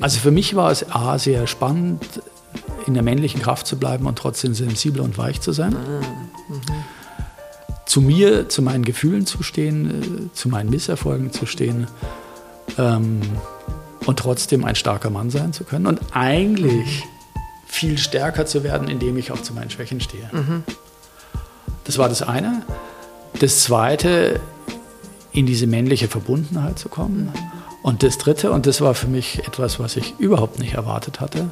Also für mich war es A, sehr spannend, in der männlichen Kraft zu bleiben und trotzdem sensibel und weich zu sein. Ah, mhm. Zu mir, zu meinen Gefühlen zu stehen, äh, zu meinen Misserfolgen zu stehen ähm, und trotzdem ein starker Mann sein zu können und eigentlich viel stärker zu werden, indem ich auch zu meinen Schwächen stehe. Mhm. Das war das eine. Das zweite, in diese männliche Verbundenheit zu kommen. Und das dritte, und das war für mich etwas, was ich überhaupt nicht erwartet hatte,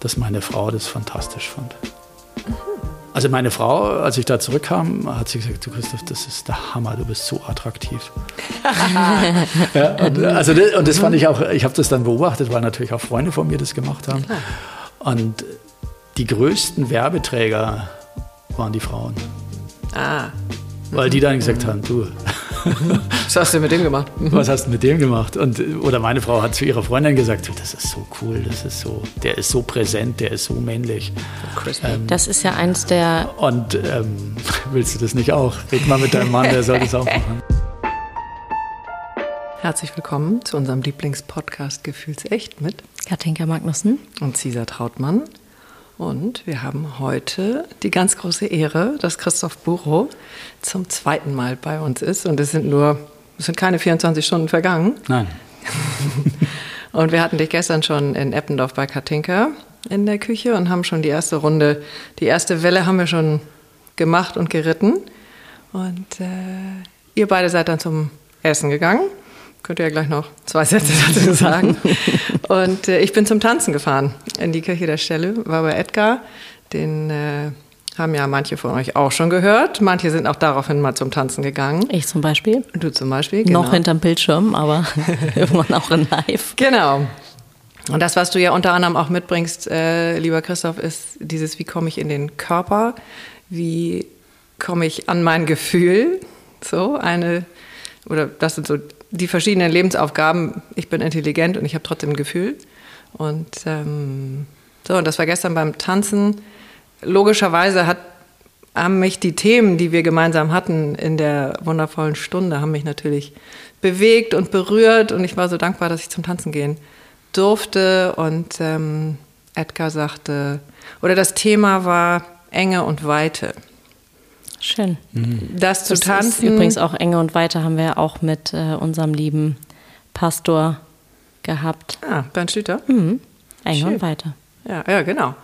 dass meine Frau das fantastisch fand. Also meine Frau, als ich da zurückkam, hat sie gesagt, du Christoph, das ist der Hammer, du bist so attraktiv. ja, und, also das, und das fand ich auch, ich habe das dann beobachtet, weil natürlich auch Freunde von mir das gemacht haben. Und die größten Werbeträger waren die Frauen. Ah. Weil die dann gesagt haben, du. Was hast du mit dem gemacht? Was hast du mit dem gemacht? Und, oder meine Frau hat zu ihrer Freundin gesagt, das ist so cool, das ist so, der ist so präsent, der ist so männlich. Ähm, das ist ja eins der. Und ähm, willst du das nicht auch? Red mal mit deinem Mann, der soll das auch machen. Herzlich willkommen zu unserem Lieblingspodcast Gefühlsecht mit Katinka Magnussen und Cesar Trautmann. Und wir haben heute die ganz große Ehre, dass Christoph Burow zum zweiten Mal bei uns ist. Und es sind nur, es sind keine 24 Stunden vergangen. Nein. und wir hatten dich gestern schon in Eppendorf bei Katinka in der Küche und haben schon die erste Runde, die erste Welle haben wir schon gemacht und geritten. Und äh, ihr beide seid dann zum Essen gegangen. Könnt ihr ja gleich noch zwei Sätze dazu sagen. und äh, ich bin zum Tanzen gefahren in die Kirche der Stelle, war bei Edgar. Den äh, haben ja manche von euch auch schon gehört. Manche sind auch daraufhin mal zum Tanzen gegangen. Ich zum Beispiel. Du zum Beispiel, genau. Noch hinterm Bildschirm, aber irgendwann auch in live. Genau. Und das, was du ja unter anderem auch mitbringst, äh, lieber Christoph, ist dieses, wie komme ich in den Körper? Wie komme ich an mein Gefühl? So eine, oder das sind so die verschiedenen Lebensaufgaben. Ich bin intelligent und ich habe trotzdem ein Gefühl. Und ähm, so, und das war gestern beim Tanzen. Logischerweise hat, haben mich die Themen, die wir gemeinsam hatten in der wundervollen Stunde, haben mich natürlich bewegt und berührt. Und ich war so dankbar, dass ich zum Tanzen gehen durfte. Und ähm, Edgar sagte, oder das Thema war Enge und Weite. Schön. Mhm. Das zu das tanzen. übrigens auch Enge und Weite haben wir auch mit äh, unserem lieben Pastor gehabt. Ah, Bernd Schlüter? Mhm. Enge Schön. und Weite. Ja, ja, genau.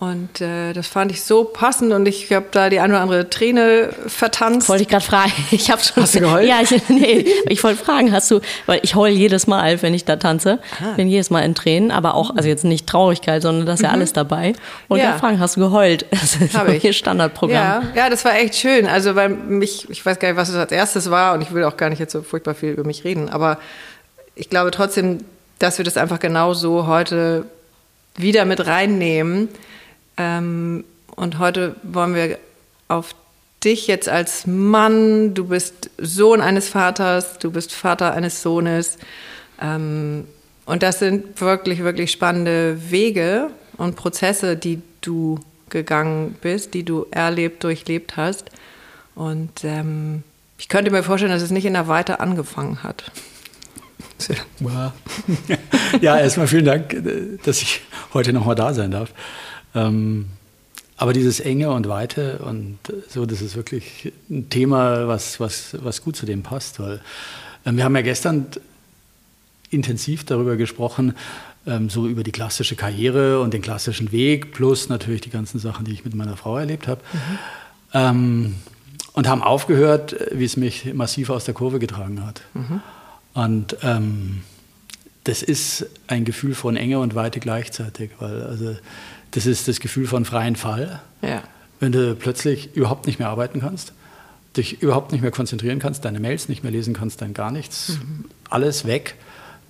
Und äh, das fand ich so passend und ich habe da die eine oder andere Träne vertanzt. Wollte ich gerade fragen. Ich habe schon. Hast du geheult? Ja, ich, nee, ich wollte fragen, hast du, weil ich heul jedes Mal, wenn ich da tanze, ah. bin jedes Mal in Tränen, aber auch, also jetzt nicht Traurigkeit, sondern das ist ja mhm. alles dabei. Und ja. dann fragen, hast du geheult? Das ist Hab ich. Standardprogramm. Ja, ja, das war echt schön. Also weil mich, ich weiß gar nicht, was es als erstes war und ich will auch gar nicht jetzt so furchtbar viel über mich reden, aber ich glaube trotzdem, dass wir das einfach genau so heute wieder mit reinnehmen ähm, und heute wollen wir auf dich jetzt als Mann, du bist Sohn eines Vaters, du bist Vater eines Sohnes. Ähm, und das sind wirklich, wirklich spannende Wege und Prozesse, die du gegangen bist, die du erlebt, durchlebt hast. Und ähm, ich könnte mir vorstellen, dass es nicht in der Weite angefangen hat. Ja, erstmal vielen Dank, dass ich heute nochmal da sein darf. Ähm, aber dieses Enge und Weite und so, das ist wirklich ein Thema, was, was, was gut zu dem passt. Weil ähm, wir haben ja gestern intensiv darüber gesprochen, ähm, so über die klassische Karriere und den klassischen Weg, plus natürlich die ganzen Sachen, die ich mit meiner Frau erlebt habe. Mhm. Ähm, und haben aufgehört, wie es mich massiv aus der Kurve getragen hat. Mhm. Und ähm, das ist ein Gefühl von Enge und Weite gleichzeitig, weil also das ist das Gefühl von freien Fall. Ja. Wenn du plötzlich überhaupt nicht mehr arbeiten kannst, dich überhaupt nicht mehr konzentrieren kannst, deine Mails nicht mehr lesen kannst, dann gar nichts, mhm. alles weg.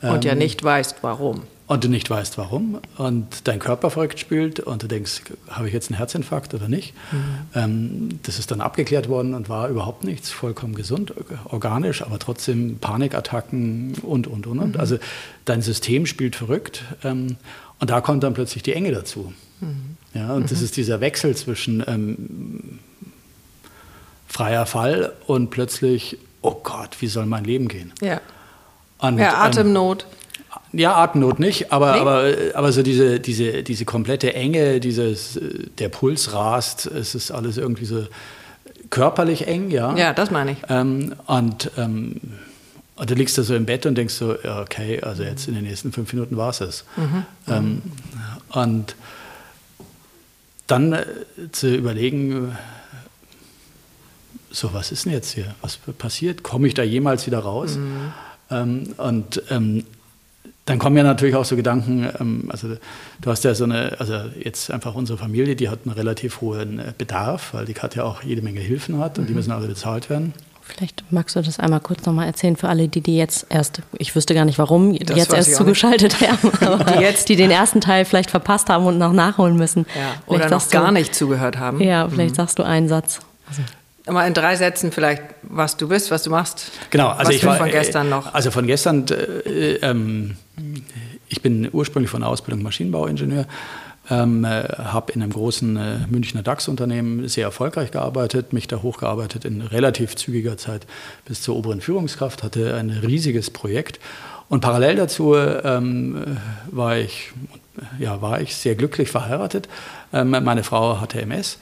Und ähm, ja nicht weißt, warum. Und du nicht weißt, warum. Und dein Körper verrückt spielt und du denkst, habe ich jetzt einen Herzinfarkt oder nicht? Mhm. Ähm, das ist dann abgeklärt worden und war überhaupt nichts, vollkommen gesund, organisch, aber trotzdem Panikattacken und, und, und. Mhm. Also dein System spielt verrückt. Ähm, und da kommt dann plötzlich die Enge dazu. Mhm. Ja, und mhm. das ist dieser Wechsel zwischen ähm, freier Fall und plötzlich, oh Gott, wie soll mein Leben gehen? Ja. Und, ja, Atemnot. Ja, Atemnot nicht, aber, nee. aber, aber so diese, diese, diese komplette Enge, dieses, der Puls rast, es ist alles irgendwie so körperlich eng, ja. Ja, das meine ich. Ähm, und, ähm, und du liegst da so im Bett und denkst so, okay, also jetzt in den nächsten fünf Minuten war es es. Mhm. Ähm, und dann äh, zu überlegen, so was ist denn jetzt hier? Was passiert? Komme ich da jemals wieder raus? Mhm. Ähm, und ähm, dann kommen ja natürlich auch so Gedanken, ähm, also du hast ja so eine, also jetzt einfach unsere Familie, die hat einen relativ hohen äh, Bedarf, weil die hat ja auch jede Menge Hilfen hat und mhm. die müssen alle bezahlt werden. Vielleicht magst du das einmal kurz nochmal erzählen für alle, die, die jetzt erst, ich wüsste gar nicht warum, die das jetzt erst zugeschaltet haben, aber die, jetzt, die den ersten Teil vielleicht verpasst haben und noch nachholen müssen. Ja, oder noch gar du, nicht zugehört haben. Ja, vielleicht mhm. sagst du einen Satz. Also. Mal in drei Sätzen vielleicht, was du bist, was du machst. Genau, also was ich war von gestern noch. Also von gestern, äh, ähm, ich bin ursprünglich von der Ausbildung Maschinenbauingenieur, ähm, äh, habe in einem großen äh, Münchner DAX-Unternehmen sehr erfolgreich gearbeitet, mich da hochgearbeitet in relativ zügiger Zeit bis zur oberen Führungskraft, hatte ein riesiges Projekt und parallel dazu ähm, war, ich, ja, war ich sehr glücklich verheiratet. Ähm, meine Frau hatte MS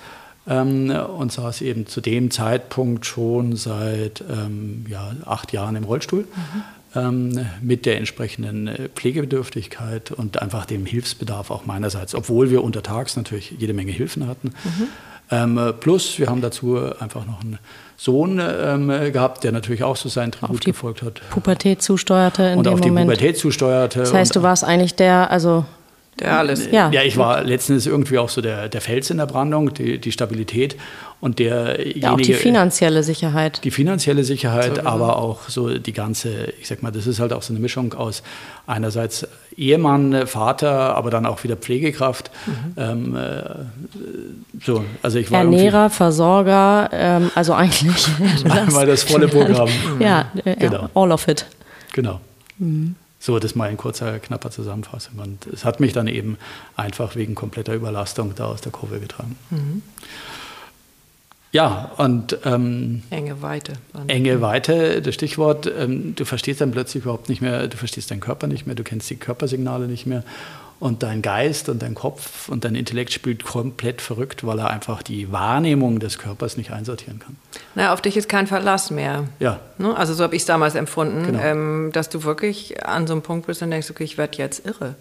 ähm, und saß eben zu dem Zeitpunkt schon seit ähm, ja, acht Jahren im Rollstuhl. Mhm. Ähm, mit der entsprechenden äh, Pflegebedürftigkeit und einfach dem Hilfsbedarf auch meinerseits, obwohl wir untertags natürlich jede Menge Hilfen hatten. Mhm. Ähm, plus, wir haben dazu einfach noch einen Sohn ähm, gehabt, der natürlich auch so sein Tribut gefolgt hat. Pubertät zusteuerte in und dem auf die Moment. Pubertät zusteuerte. Das heißt, du warst eigentlich der, also der alles. Ja. ja, ich war letztendlich irgendwie auch so der, der Fels in der Brandung, die, die Stabilität und derjenige. Ja, auch die finanzielle Sicherheit. Die finanzielle Sicherheit, so, aber auch so die ganze, ich sag mal, das ist halt auch so eine Mischung aus einerseits Ehemann, Vater, aber dann auch wieder Pflegekraft. Mhm. Ähm, äh, so, also ich war Ernährer, Versorger, ähm, also eigentlich. Einmal das volle Programm. ja, äh, genau. all of it. Genau. Mhm. So, das mal in kurzer, knapper Zusammenfassung. Und es hat mich dann eben einfach wegen kompletter Überlastung da aus der Kurve getragen. Mhm. Ja, und ähm, enge Weite. Enge Weite, das Stichwort, ähm, du verstehst dann plötzlich überhaupt nicht mehr, du verstehst deinen Körper nicht mehr, du kennst die Körpersignale nicht mehr und dein Geist und dein Kopf und dein Intellekt spielt komplett verrückt, weil er einfach die Wahrnehmung des Körpers nicht einsortieren kann. Na, auf dich ist kein Verlass mehr. Ja. Ne? Also so habe ich es damals empfunden, genau. ähm, dass du wirklich an so einem Punkt bist und denkst, okay, ich werde jetzt irre.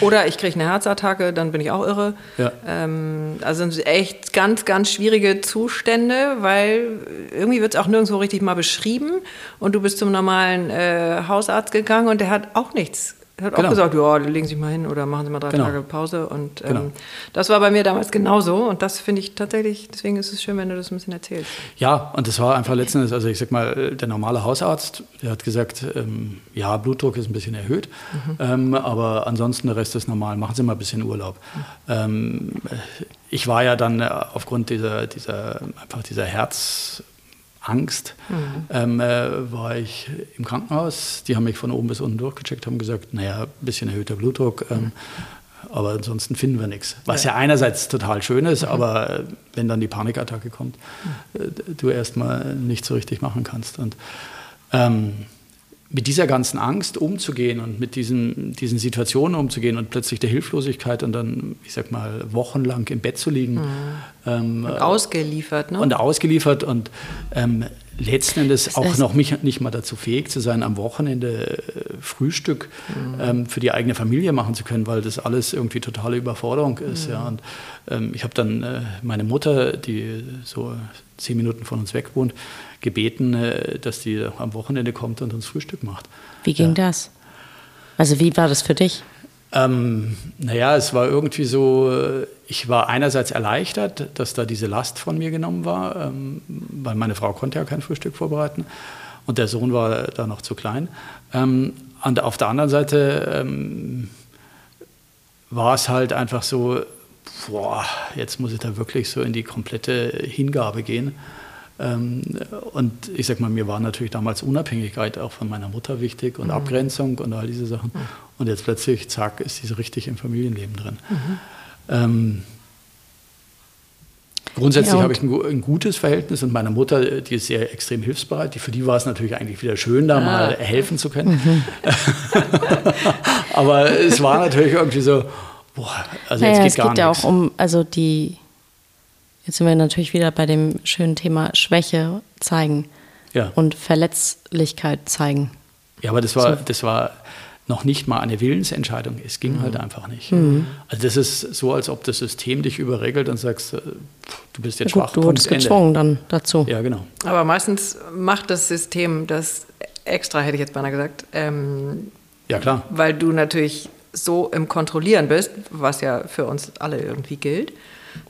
Oder ich kriege eine Herzattacke, dann bin ich auch irre. Ja. Ähm, also sind echt ganz, ganz schwierige Zustände, weil irgendwie wird es auch nirgendwo richtig mal beschrieben. Und du bist zum normalen äh, Hausarzt gegangen und der hat auch nichts er hat genau. auch gesagt, ja, legen Sie sich mal hin oder machen Sie mal drei genau. Tage Pause. Und ähm, genau. das war bei mir damals genauso. Und das finde ich tatsächlich, deswegen ist es schön, wenn du das ein bisschen erzählst. Ja, und das war einfach letztendlich, also ich sag mal, der normale Hausarzt, der hat gesagt, ähm, ja, Blutdruck ist ein bisschen erhöht, mhm. ähm, aber ansonsten der Rest ist normal, machen Sie mal ein bisschen Urlaub. Mhm. ich war ja dann äh, aufgrund dieser, dieser, einfach dieser Herz- Angst, mhm. ähm, äh, war ich im Krankenhaus. Die haben mich von oben bis unten durchgecheckt, haben gesagt, naja, ein bisschen erhöhter Blutdruck, ähm, mhm. aber ansonsten finden wir nichts. Was ja, ja einerseits total schön ist, mhm. aber äh, wenn dann die Panikattacke kommt, mhm. äh, du erstmal nicht so richtig machen kannst. Und ähm, mit dieser ganzen Angst umzugehen und mit diesen, diesen Situationen umzugehen und plötzlich der Hilflosigkeit und dann, ich sag mal, wochenlang im Bett zu liegen. Mhm. Ähm, und ausgeliefert, ne? Und ausgeliefert und ähm, letzten Endes auch noch mich, nicht mal dazu fähig zu sein, am Wochenende äh, Frühstück mhm. ähm, für die eigene Familie machen zu können, weil das alles irgendwie totale Überforderung ist. Mhm. Ja. Und ähm, ich habe dann äh, meine Mutter, die so zehn Minuten von uns weg wohnt, gebeten, äh, dass die am Wochenende kommt und uns Frühstück macht. Wie ging ja. das? Also wie war das für dich? Ähm, naja, es war irgendwie so, äh, ich war einerseits erleichtert, dass da diese Last von mir genommen war, ähm, weil meine Frau konnte ja kein Frühstück vorbereiten und der Sohn war da noch zu klein. Ähm, und auf der anderen Seite ähm, war es halt einfach so, boah, jetzt muss ich da wirklich so in die komplette Hingabe gehen. Ähm, und ich sag mal, mir war natürlich damals Unabhängigkeit auch von meiner Mutter wichtig und mhm. Abgrenzung und all diese Sachen. Mhm. Und jetzt plötzlich, zack, ist sie so richtig im Familienleben drin. Mhm. Ähm, Grundsätzlich ja, habe ich ein, ein, gutes Verhältnis und meine Mutter, die ist sehr extrem hilfsbereit. Die, für die war es natürlich eigentlich wieder schön, da ah. mal helfen zu können. Mhm. Aber es war natürlich irgendwie so, boah, also naja, jetzt geht es geht ja auch um, also die, jetzt sind wir natürlich wieder bei dem schönen Thema Schwäche zeigen ja. und Verletzlichkeit zeigen. Ja, aber das war, so. das war noch nicht mal eine Willensentscheidung. Es ging halt mhm. halt einfach nicht. Mhm. Also das ist so, als ob das System dich überregelt und sagst, äh, du bist jetzt ja, schwach. du wurdest gezwungen dann dazu. Ja, genau. Aber meistens macht das System das extra, hätte ich jetzt beinahe gesagt. Ähm, ja, klar. Weil du natürlich so im Kontrollieren bist, was ja für uns alle irgendwie gilt.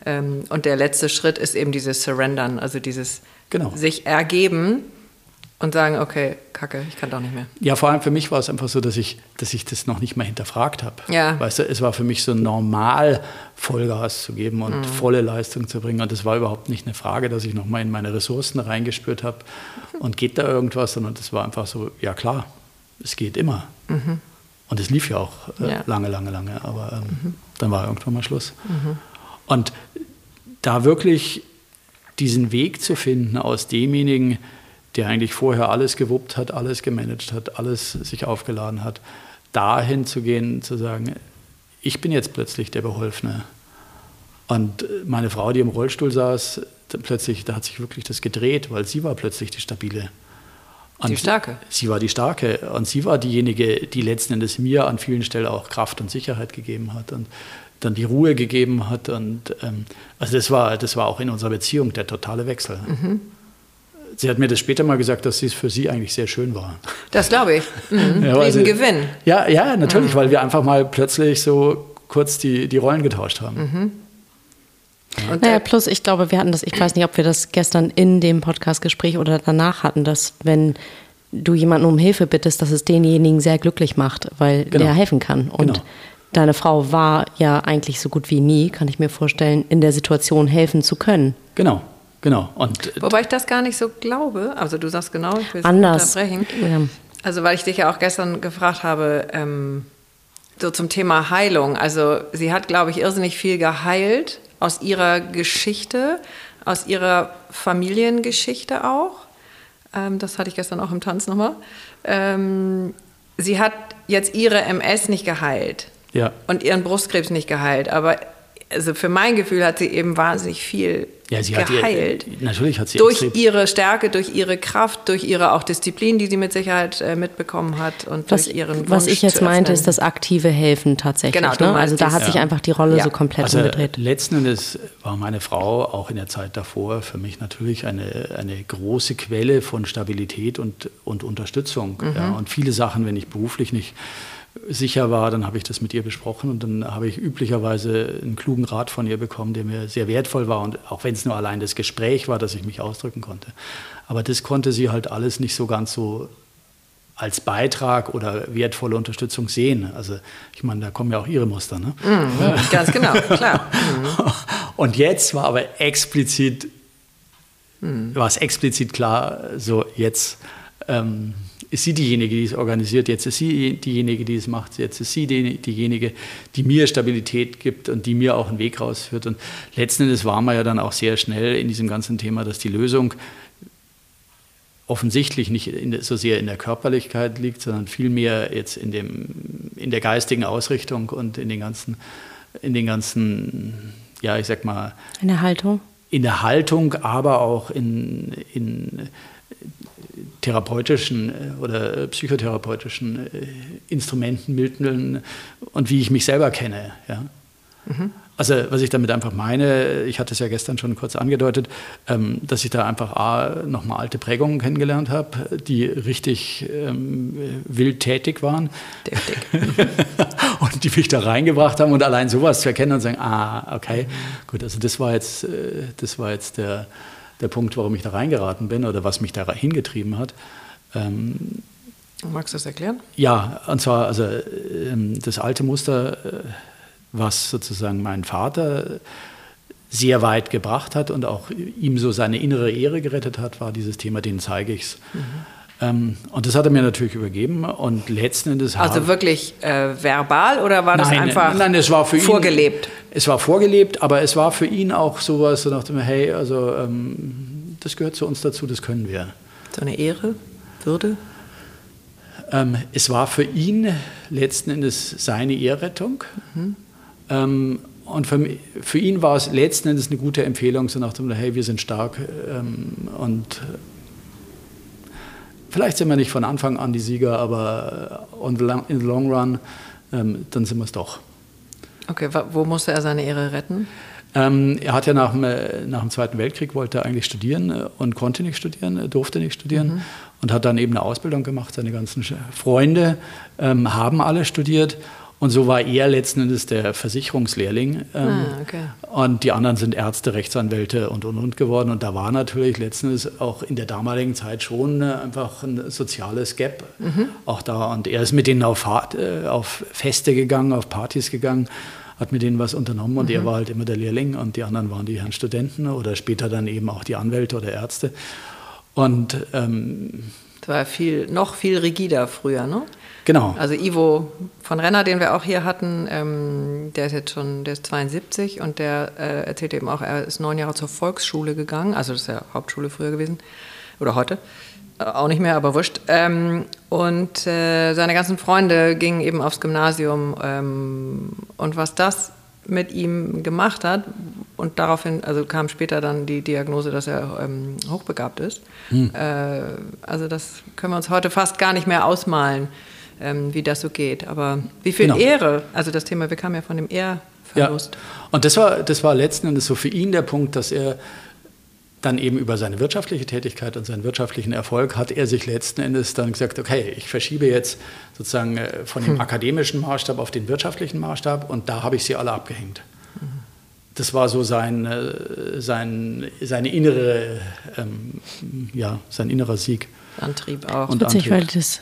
Ähm, und der letzte Schritt ist eben dieses Surrendern, also dieses genau. sich ergeben und sagen, okay, kacke, ich kann doch nicht mehr. Ja, vor allem für mich war es einfach so, dass ich, dass ich das noch nicht mal hinterfragt habe. Ja. Weißt du, es war für mich so normal, Vollgas zu geben und mhm. volle Leistung zu bringen. Und es war überhaupt nicht eine Frage, dass ich noch mal in meine Ressourcen reingespürt habe und geht da irgendwas, sondern das war einfach so, ja klar, es geht immer. Mhm. Und es lief ja auch äh, ja. lange, lange, lange. Aber ähm, mhm. dann war irgendwann mal Schluss. Mhm. Und da wirklich diesen Weg zu finden aus demjenigen, der eigentlich vorher alles gewuppt hat, alles gemanagt hat, alles sich aufgeladen hat, dahin zu gehen, zu sagen, ich bin jetzt plötzlich der Beholfene. Und meine Frau, die im Rollstuhl saß, plötzlich, da hat sich wirklich das gedreht, weil sie war plötzlich die Stabile. Und die Starke. Sie war die Starke und sie war diejenige, die letzten Endes mir an vielen Stellen auch Kraft und Sicherheit gegeben hat und dann die Ruhe gegeben hat. Und ähm, also das war, das war auch in unserer Beziehung der totale Wechsel. Mhm. Sie hat mir das später mal gesagt, dass es für sie eigentlich sehr schön war. Das glaube ich. Mhm. Ja, Riesen Gewinn. Ja, ja, natürlich, mhm. weil wir einfach mal plötzlich so kurz die, die Rollen getauscht haben. Mhm. Und naja, plus ich glaube, wir hatten das, ich weiß nicht, ob wir das gestern in dem Podcastgespräch oder danach hatten, dass wenn du jemanden um Hilfe bittest, dass es denjenigen sehr glücklich macht, weil genau. der helfen kann. Und genau. Deine Frau war ja eigentlich so gut wie nie, kann ich mir vorstellen, in der Situation helfen zu können. Genau. Genau. Und, äh, Wobei ich das gar nicht so glaube. Also du sagst genau, ich will es anders. unterbrechen. Ja. Also weil ich dich ja auch gestern gefragt habe, ähm, so zum Thema Heilung. Also sie hat, glaube ich, irrsinnig viel geheilt aus ihrer Geschichte, aus ihrer Familiengeschichte auch. Ähm, das hatte ich gestern auch im Tanz nochmal. Ähm, sie hat jetzt ihre MS nicht geheilt. Ja. Und ihren Brustkrebs nicht geheilt. Aber also für mein Gefühl hat sie eben wahnsinnig viel ja, sie geheilt. Hat ihr, natürlich hat sie durch ihre Stärke, durch ihre Kraft, durch ihre auch Disziplin, die sie mit Sicherheit äh, mitbekommen hat und was, durch ihren Wunsch Was ich jetzt meinte, ist das aktive Helfen tatsächlich. Genau, ne? Also da hat ja. sich einfach die Rolle ja. so komplett also umgedreht. Letzten Endes war meine Frau auch in der Zeit davor für mich natürlich eine, eine große Quelle von Stabilität und, und Unterstützung. Mhm. Ja, und viele Sachen, wenn ich beruflich nicht sicher war, dann habe ich das mit ihr besprochen und dann habe ich üblicherweise einen klugen Rat von ihr bekommen, der mir sehr wertvoll war und auch wenn es nur allein das Gespräch war, dass ich mich ausdrücken konnte. Aber das konnte sie halt alles nicht so ganz so als Beitrag oder wertvolle Unterstützung sehen. Also ich meine, da kommen ja auch ihre Muster. Ne? Mhm, ganz genau, klar. Mhm. Und jetzt war aber explizit, mhm. war es explizit klar, so jetzt ähm, ist sie diejenige, die es organisiert, jetzt ist sie diejenige, die es macht, jetzt ist sie die, diejenige, die mir Stabilität gibt und die mir auch einen Weg rausführt. Und letzten Endes waren wir ja dann auch sehr schnell in diesem ganzen Thema, dass die Lösung offensichtlich nicht in, so sehr in der Körperlichkeit liegt, sondern vielmehr jetzt in, dem, in der geistigen Ausrichtung und in den ganzen, in den ganzen, ja, ich sag mal. In der Haltung? In der Haltung, aber auch in, in therapeutischen äh, oder psychotherapeutischen äh, Instrumenten, Mitteln und wie ich mich selber kenne. Ja. Mhm. Also was ich damit einfach meine, ich hatte es ja gestern schon kurz angedeutet, ähm, dass ich da einfach A, nochmal alte Prägungen kennengelernt habe, die richtig ähm, wild tätig waren. und die mich da reingebracht haben und allein sowas zu erkennen und sagen, ah, okay, mhm. gut, also das war jetzt, äh, das war jetzt der der Punkt, warum ich da reingeraten bin oder was mich da hingetrieben hat. Ähm, Magst du das erklären? Ja, und zwar also ähm, das alte Muster, äh, was sozusagen mein Vater sehr weit gebracht hat und auch ihm so seine innere Ehre gerettet hat, war dieses Thema, den zeige ich's. Mhm. Ähm, und das hat er mir natürlich übergeben und letzten Endes Also wirklich äh, verbal oder war das nein, einfach nein, es war für vorgelebt? Ihn, es war vorgelebt, aber es war für ihn auch sowas, so nach dem, hey, also ähm, das gehört zu uns dazu, das können wir. So eine Ehre, Würde? Ähm, es war für ihn letzten Endes seine Ehrrettung. Mhm. Ähm, und für, für, ihn war es letzten Endes eine gute Empfehlung, so nach dem, hey, wir sind stark ähm, und vielleicht sind wir nicht von Anfang an die Sieger, aber in the long run, ähm, dann sind wir es doch. Okay, wo musste er seine Ehre retten? Ähm, er hat ja nach dem, äh, nach dem, Zweiten Weltkrieg wollte er eigentlich studieren äh, und konnte nicht studieren, äh, durfte nicht studieren mhm. und hat dann eben eine Ausbildung gemacht. Seine ganzen Freunde ähm, haben alle studiert und so war er letzten Endes der Versicherungslehrling. Ähm, ah, okay. Und die anderen sind Ärzte, Rechtsanwälte und und und geworden. Und da war natürlich letzten Endes auch in der damaligen Zeit schon äh, einfach ein soziales Gap mhm. auch da. Und er ist mit denen auf, äh, auf Feste gegangen, auf Partys gegangen hat mit denen was unternommen und mhm. er war halt immer der Lehrling und die anderen waren die Herren Studenten oder später dann eben auch die Anwälte oder Ärzte. Und ähm, das war viel, noch viel rigider früher, ne? Genau. Also Ivo von Renner, den wir auch hier hatten, ähm, der ist jetzt schon, der ist 72 und der äh, erzählt eben auch, er ist neun Jahre zur Volksschule gegangen, also das ist ja Hauptschule früher gewesen oder heute. Äh, auch nicht mehr, aber wurscht. Ähm, und äh, seine ganzen Freunde gingen eben aufs Gymnasium. Ähm, und was das mit ihm gemacht hat, und daraufhin, also kam später dann die Diagnose, dass er ähm, hochbegabt ist. Hm. Äh, also das können wir uns heute fast gar nicht mehr ausmalen, ähm, wie das so geht. Aber wie viel genau. Ehre, also das Thema, wir kamen ja von dem Ehrverlust. Ja. Und das war, das war letzten Endes so für ihn der Punkt, dass er dann eben über seine wirtschaftliche Tätigkeit und seinen wirtschaftlichen Erfolg hat er sich letzten Endes dann gesagt, okay, ich verschiebe jetzt sozusagen äh, von dem hm. akademischen Maßstab auf den wirtschaftlichen Maßstab und da habe ich sie alle abgehängt. Das war so sein, äh, sein, seine innere, ähm, ja, sein innerer Sieg. Antrieb auch. Und Witzig, Antrieb. weil das,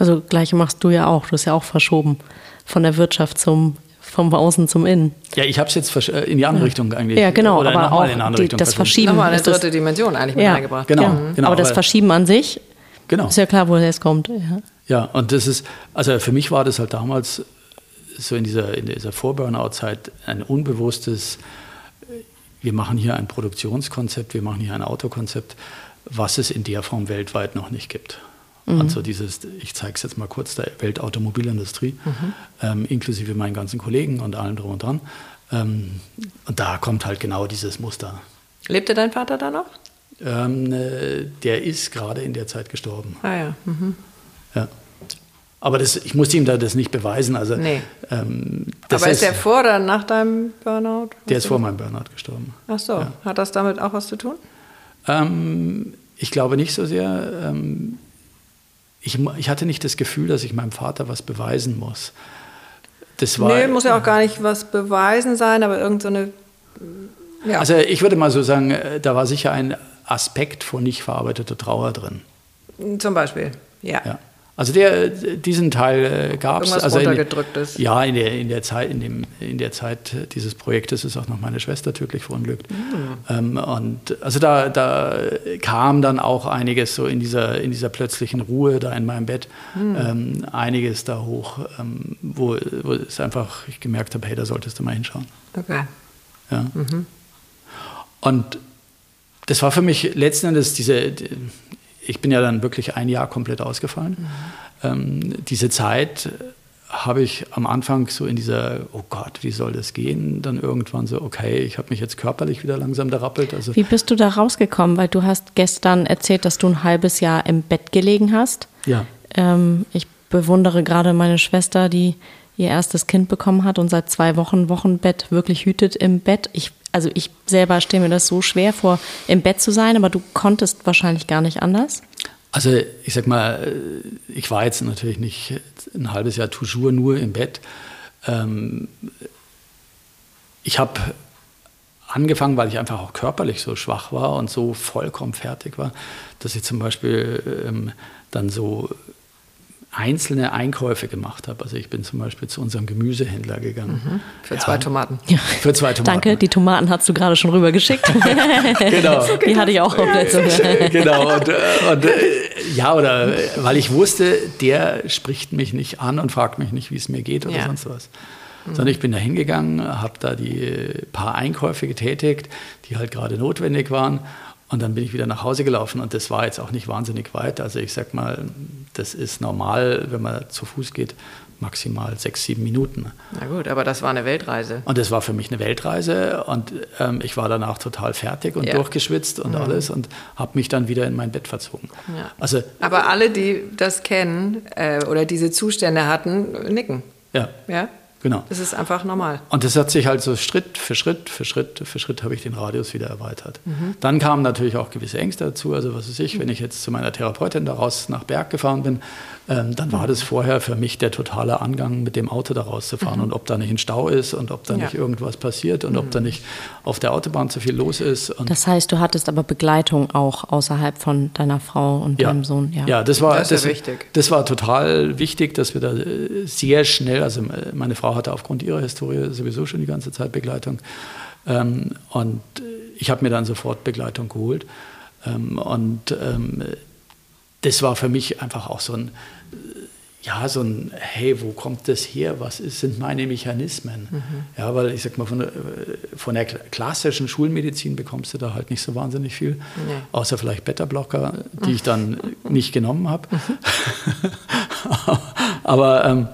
also gleiche machst du ja auch, du hast ja auch verschoben von der Wirtschaft zum vom Außen zum Innen. Ja, ich habe es jetzt äh, in die andere Richtung eigentlich. Ja, genau, Oder aber auch in eine die, Richtung das Verschieben. Nochmal eine dritte Dimension eigentlich mit ja, eingebracht. Genau, ja. genau. Aber das Verschieben an sich genau. ist ja klar, woher es kommt. Ja. ja, und das ist, also für mich war das halt damals so in dieser, in dieser Vor-Burnout-Zeit ein unbewusstes, wir machen hier ein Produktionskonzept, wir machen hier ein Autokonzept, was es in der Form weltweit noch nicht gibt. Mhm. Also dieses, ich zeige es jetzt mal kurz, der Weltautomobilindustrie, mhm. ähm, inklusive meinen ganzen Kollegen und allem drum und dran. Ähm, und da kommt halt genau dieses Muster. Lebte dein Vater da noch? Ähm, äh, der ist gerade in der Zeit gestorben. Ah ja. Mhm. Ja. Aber das, ich musste ihm da das nicht beweisen. Also, nee. Ähm, Aber ist er vor oder nach deinem Burnout? Der ist vor meinem Burnout gestorben. Ach so. Ja. Hat das damit auch was zu tun? Ähm, ich glaube nicht so sehr. Ähm, ich, ich hatte nicht das Gefühl, dass ich meinem Vater was beweisen muss. Das war, nee, muss ja auch gar nicht was beweisen sein, aber irgendeine. So ja. Also ich würde mal so sagen, äh, da war sicher ein Aspekt von nicht verarbeiteter Trauer drin. Zum Beispiel, ja. ja. Also der, diesen Teil äh, gab es. Also. In, ja, in der, in, der Zeit, in, dem, in der Zeit dieses Projektes ist auch noch meine Schwester tödlich verunglückt. Mhm. Ähm, und also da, da kam dann auch einiges so in dieser, in dieser plötzlichen Ruhe da in meinem Bett, mhm. ähm, einiges da hoch, ähm, wo, wo es einfach, ich gemerkt habe, hey, da solltest du mal hinschauen. Okay. Ja. Mhm. Und das war für mich letzten Endes diese, ich bin ja dann wirklich ein Jahr komplett ausgefallen. Mhm. Ähm, diese Zeit habe ich am Anfang so in dieser, oh Gott, wie soll das gehen? Dann irgendwann so, okay, ich habe mich jetzt körperlich wieder langsam derappelt. Also wie bist du da rausgekommen? Weil du hast gestern erzählt, dass du ein halbes Jahr im Bett gelegen hast. Ja. Ähm, ich bewundere gerade meine Schwester, die ihr erstes Kind bekommen hat und seit zwei Wochen Wochenbett wirklich hütet im Bett. Ich also ich selber stelle mir das so schwer vor, im Bett zu sein, aber du konntest wahrscheinlich gar nicht anders. Also ich sag mal, ich war jetzt natürlich nicht ein halbes Jahr toujours nur im Bett. Ähm, ich habe angefangen, weil ich einfach auch körperlich so schwach war und so vollkommen fertig war, dass ich zum Beispiel ähm, dann so einzelne Einkäufe gemacht habe. Also ich bin zum Beispiel zu unserem Gemüsehändler gegangen. Mhm. Für ja. zwei Tomaten. Ja. Für zwei Tomaten. Danke, die Tomaten hast du gerade schon rübergeschickt. genau. Die hatte ich auch auf der Zunge. genau. Und, und, ja, oder weil ich wusste, der spricht mich nicht an und fragt mich nicht, wie es mir geht oder ja. sonst was. Mhm. Sondern ich bin da hingegangen, habe da die paar Einkäufe getätigt, die halt gerade notwendig waren. Und dann bin ich wieder nach Hause gelaufen und das war jetzt auch nicht wahnsinnig weit. Also ich sag mal, das ist normal, wenn man zu Fuß geht, maximal sechs, sieben Minuten. Na gut, aber das war eine Weltreise. Und das war für mich eine Weltreise und ähm, ich war danach total fertig und ja. durchgeschwitzt und mhm. alles und habe mich dann wieder in mein Bett verzogen. Ja. Also, aber alle, die das kennen äh, oder diese Zustände hatten, nicken. Ja. Ja? Genau. Das ist einfach normal. Und das hat sich halt so Schritt für Schritt für Schritt für Schritt habe ich den Radius wieder erweitert. Mhm. Dann kamen natürlich auch gewisse Ängste dazu. Also was weiß ich, wenn ich jetzt zu meiner Therapeutin daraus nach Berg gefahren bin, ähm, dann war das vorher für mich der totale Angang, mit dem Auto da rauszufahren mhm. und ob da nicht ein Stau ist und ob da ja. nicht irgendwas passiert und mhm. ob da nicht auf der Autobahn zu viel los ist. das heißt, du hattest aber Begleitung auch außerhalb von deiner Frau und ja. deinem Sohn. Ja, ja das war das, das, wichtig. das war total wichtig, dass wir da äh, sehr schnell, also äh, meine Frau hatte aufgrund ihrer Historie sowieso schon die ganze Zeit Begleitung ähm, und ich habe mir dann sofort Begleitung geholt ähm, und ähm, das war für mich einfach auch so ein ja, so ein, hey, wo kommt das her? Was ist, sind meine Mechanismen? Mhm. Ja, weil ich sag mal, von der, von der, klassischen Schulmedizin bekommst du da halt nicht so wahnsinnig viel, nee. außer vielleicht Beta-Blocker, die ich dann nicht genommen habe. Mhm. Aber ähm,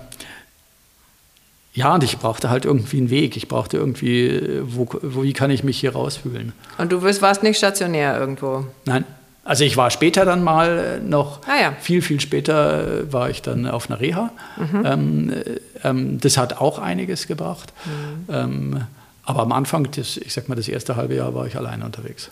ja, und ich brauchte halt irgendwie einen Weg. Ich brauchte irgendwie, wo, wo, wie kann ich mich hier rausfühlen? Und du warst nicht stationär irgendwo? Nein. Also ich war später dann mal noch, ah ja. viel, viel später äh, war ich dann auf einer Reha. Mhm. Ähm, ähm, das hat auch einiges gebracht. Mhm. Ähm, aber am Anfang, das, ich sag mal, das erste halbe Jahr war ich alleine unterwegs.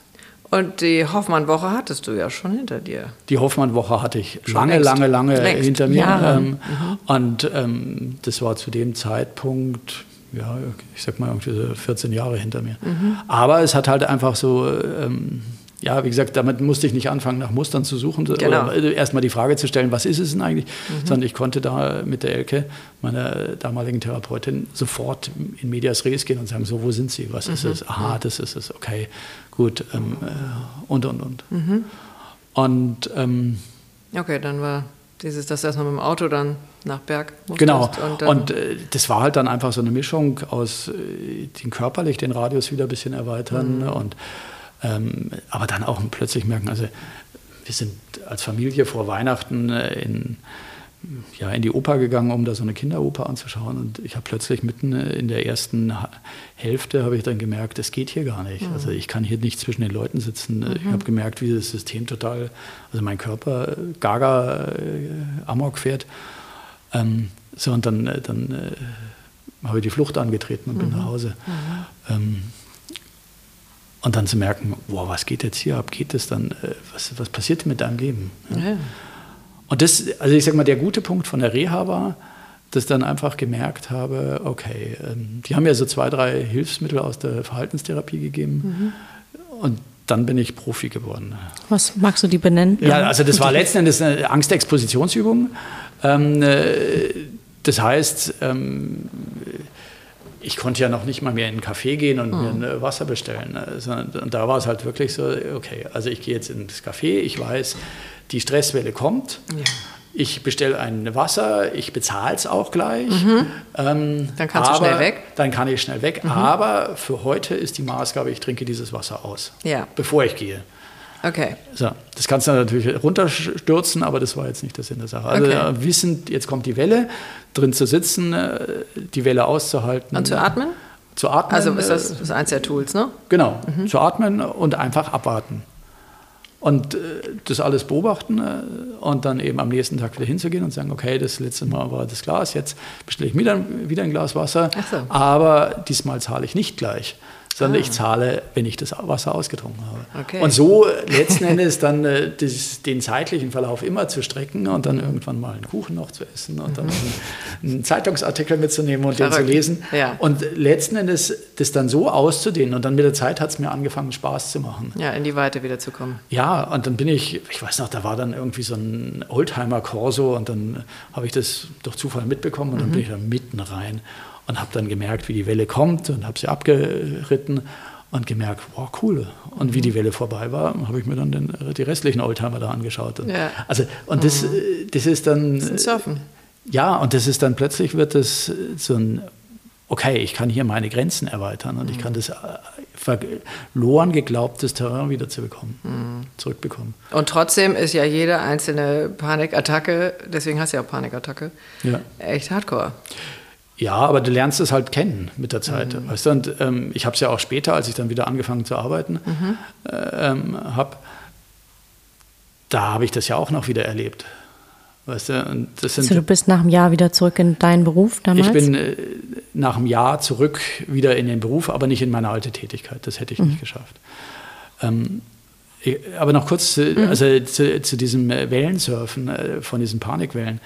Und die Hoffmann-Woche hattest du ja schon hinter dir. Die Hoffmann-Woche hatte ich schon lange, längst. lange, lange längst. hinter mir. Ähm, mhm. Und ähm, das war zu dem Zeitpunkt, ja, ich sag mal, 14 Jahre hinter mir. Mhm. Aber es hat halt einfach so ähm, ja, wie gesagt, damit musste ich nicht anfangen, nach Mustern zu suchen genau. oder erstmal die Frage zu stellen, was ist es denn eigentlich, mhm. sondern ich konnte da mit der Elke, meiner damaligen Therapeutin, sofort in Medias Res gehen und sagen, so, wo sind Sie, was mhm. ist es? Aha, das ist es, okay, gut, ähm, äh, und, und, und. Mhm. Und, ähm, Okay, dann war dieses, dass du erstmal mit dem Auto dann nach Berg musstest. Genau. Und, und äh, das war halt dann einfach so eine Mischung aus äh, den körperlich den Radius wieder ein bisschen erweitern mhm. und ähm, aber dann auch plötzlich merken, also wir sind als Familie vor Weihnachten äh, in, ja, in die Oper gegangen, um da so eine Kinderoper anzuschauen. Und ich habe plötzlich mitten äh, in der ersten Hälfte habe ich dann gemerkt, es geht hier gar nicht. Mhm. Also ich kann hier nicht zwischen den Leuten sitzen. Mhm. Ich habe gemerkt, wie das System total, also mein Körper äh, gaga äh, amok fährt. Ähm, so und dann, dann äh, habe ich die Flucht angetreten und mhm. bin nach Hause. Mhm. Ähm, und dann zu merken, boah, was geht jetzt hier ab? Geht es dann? Äh, was, was passiert mit deinem Leben? Ja. Ja. Und das, also ich sag mal, der gute Punkt von der Reha war, dass ich dann einfach gemerkt habe, okay, ähm, die haben mir so zwei, drei Hilfsmittel aus der Verhaltenstherapie gegeben. Mhm. Und dann bin ich Profi geworden. Was magst du die benennen? Ja, also das war letzten Endes eine Angstexpositionsübung. Ähm, äh, das heißt, ähm, ich konnte ja noch nicht mal mehr in einen Café gehen und mhm. mir ein Wasser bestellen. Ne? Und da war es halt wirklich so, okay, also ich gehe jetzt ins Café, ich weiß, die Stresswelle kommt. Ja. Ich bestelle ein Wasser, ich bezahle es auch gleich. Mhm. Ähm, dann kannst du schnell weg. Dann kann ich schnell weg. Mhm. Aber für heute ist die Maßgabe, ich trinke dieses Wasser aus, ja. bevor ich gehe. Okay. So, das kannst du natürlich runterstürzen, aber das war jetzt nicht der Sinn der Sache. Also okay. Äh, wissend, jetzt kommt die Welle, drin zu sitzen, äh, die Welle auszuhalten. Und zu atmen? Zu atmen. Also ist das, das eins der Tools, ne? Genau, mhm. zu atmen und einfach abwarten. Und äh, das alles beobachten und dann eben am nächsten Tag wieder hinzugehen und sagen, okay, das letzte Mal war das Glas, jetzt bestelle ich mir dann wieder ein Glas Wasser, so. aber diesmal zahle ich nicht gleich sondern ah. ich zahle, wenn ich das Wasser ausgetrunken habe. Okay. Und so letzten Endes dann äh, das, den zeitlichen Verlauf immer zu strecken und dann irgendwann mal einen Kuchen noch zu essen und dann mhm. einen, einen, Zeitungsartikel mitzunehmen und Verrückt. den zu lesen. Ja. Und letzten Endes das dann so auszudehnen und dann mit der Zeit hat es mir angefangen, Spaß zu machen. Ja, in die Weite wieder zu kommen. Ja, und dann bin ich, ich weiß noch, da war dann irgendwie so ein Oldtimer-Corso und dann habe ich das durch Zufall mitbekommen und dann mhm. bin ich da mitten rein und habe dann gemerkt, wie die Welle kommt und habe sie abgeritten und gemerkt, wow, cool. Und mhm. wie die Welle vorbei war, habe ich mir dann den, die restlichen Oldtimer da angeschaut. Und ja. Also, und das, mhm. das ist dann. Das ist ein Surfen. Ja, und das ist dann plötzlich wird das so ein okay, ich kann hier meine Grenzen erweitern und mhm. ich kann das äh, verloren geglaubtes Terrain wieder zu bekommen, mhm. zurückbekommen. Und trotzdem ist ja jede einzelne Panikattacke, deswegen hast du ja auch Panikattacke, ja. echt hardcore. Ja, aber du lernst es halt kennen mit der Zeit. Mhm. Weißt du? Und ähm, ich habe es ja auch später, als ich dann wieder angefangen zu arbeiten mhm. äh, ähm, habe, da habe ich das ja auch noch wieder erlebt. Weißt du, und das sind, also du bist nach einem Jahr wieder zurück in deinen Beruf damals? Ich bin äh, nach einem Jahr zurück wieder in den Beruf, aber nicht in meine alte Tätigkeit. Das hätte ich mhm. nicht geschafft. Ähm, ich, aber noch kurz zu, mhm. also zu, zu, diesem äh, Wellensurfen, äh, von diesen Panikwellen.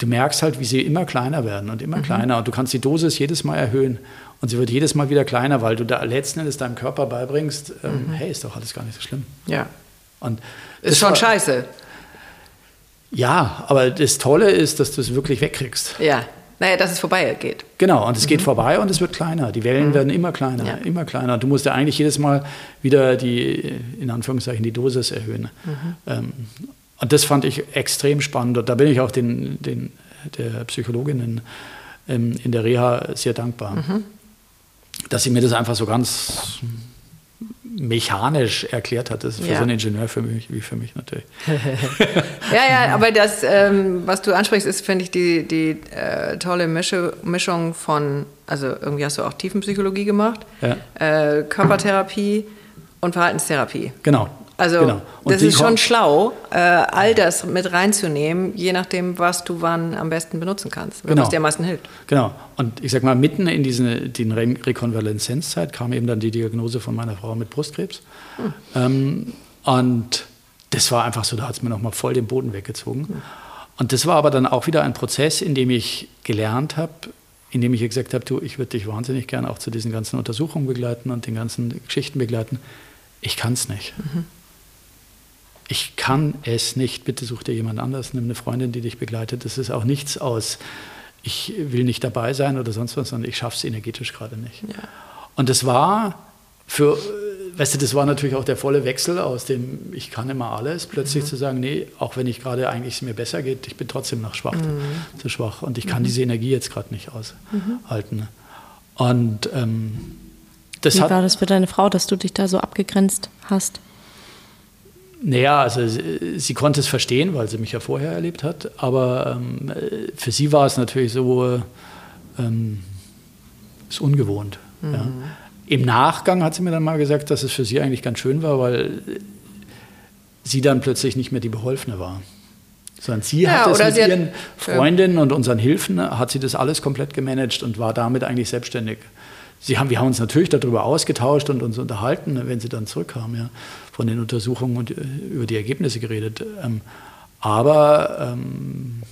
Du merkst halt, wie sie immer kleiner werden und immer mhm. kleiner. Und du kannst die Dosis jedes Mal erhöhen. Und sie wird jedes Mal wieder kleiner, weil du da letzten Endes deinem Körper beibringst, ähm, mhm. hey, ist doch alles gar nicht so schlimm. Ja. Und ist schon war, scheiße. Ja, aber das Tolle ist, dass du es wirklich wegkriegst. Ja. Naja, dass es vorbei geht. Genau, und es mhm. geht vorbei und es wird kleiner. Die Wellen mhm. werden immer kleiner, ja. immer kleiner. Du musst ja eigentlich jedes Mal wieder die, in Anführungszeichen, die Dosis erhöhen. Mhm. Ähm, und das fand ich extrem spannend. Und da bin ich auch den, den, der Psychologin in, ähm, in der Reha sehr dankbar, mhm. dass sie mir das einfach so ganz mechanisch erklärt hat. Das ist für ja. so einen Ingenieur für mich, wie für mich natürlich. ja, ja, aber das, ähm, was du ansprichst, ist, finde ich, die, die äh, tolle Mische, Mischung von, also irgendwie hast du auch Tiefenpsychologie gemacht, ja. äh, Körpertherapie und Verhaltenstherapie. Genau. Also genau. das ist schon schlau, äh, all das mit reinzunehmen, je nachdem, was du wann am besten benutzen kannst, genau. was dir am meisten hilft. Genau. Und ich sag mal, mitten in diese die Re Rekonvaleszenzzeit kam eben dann die Diagnose von meiner Frau mit Brustkrebs. Hm. Ähm, und das war einfach so, da hat es mir nochmal voll den Boden weggezogen. Hm. Und das war aber dann auch wieder ein Prozess, in dem ich gelernt habe, in dem ich gesagt habe, du, ich würde dich wahnsinnig gerne auch zu diesen ganzen Untersuchungen begleiten und den ganzen Geschichten begleiten. Ich kann es nicht. Mhm ich kann es nicht, bitte such dir jemand anders, nimm eine Freundin, die dich begleitet. Das ist auch nichts aus, ich will nicht dabei sein oder sonst was, sondern ich schaffe es energetisch gerade nicht. Ja. Und das war für, weißt du, das war natürlich auch der volle Wechsel aus dem, ich kann immer alles, plötzlich mhm. zu sagen, nee, auch wenn ich gerade eigentlich es mir besser geht, ich bin trotzdem noch schwach, mhm. zu schwach und ich kann mhm. diese Energie jetzt gerade nicht aushalten. Und ähm, das Wie hat, war das für deine Frau, dass du dich da so abgegrenzt hast? Naja, also sie, konnte es verstehen, weil sie mich ja vorher erlebt hat, aber ähm, für sie war es natürlich so, ähm, ist ungewohnt. Mhm. Ja. Im Nachgang hat sie mir dann mal gesagt, dass es für sie eigentlich ganz schön war, weil sie dann plötzlich nicht mehr die Beholfene war. Sondern sie ja, hat es mit ihren hat, Freundinnen und unseren Hilfen, hat sie das alles komplett gemanagt und war damit eigentlich selbstständig. Sie haben, wir haben uns natürlich darüber ausgetauscht und uns unterhalten, wenn sie dann zurückkam, ja, von den Untersuchungen und äh, über die Ergebnisse geredet. Ähm, aber, ähm,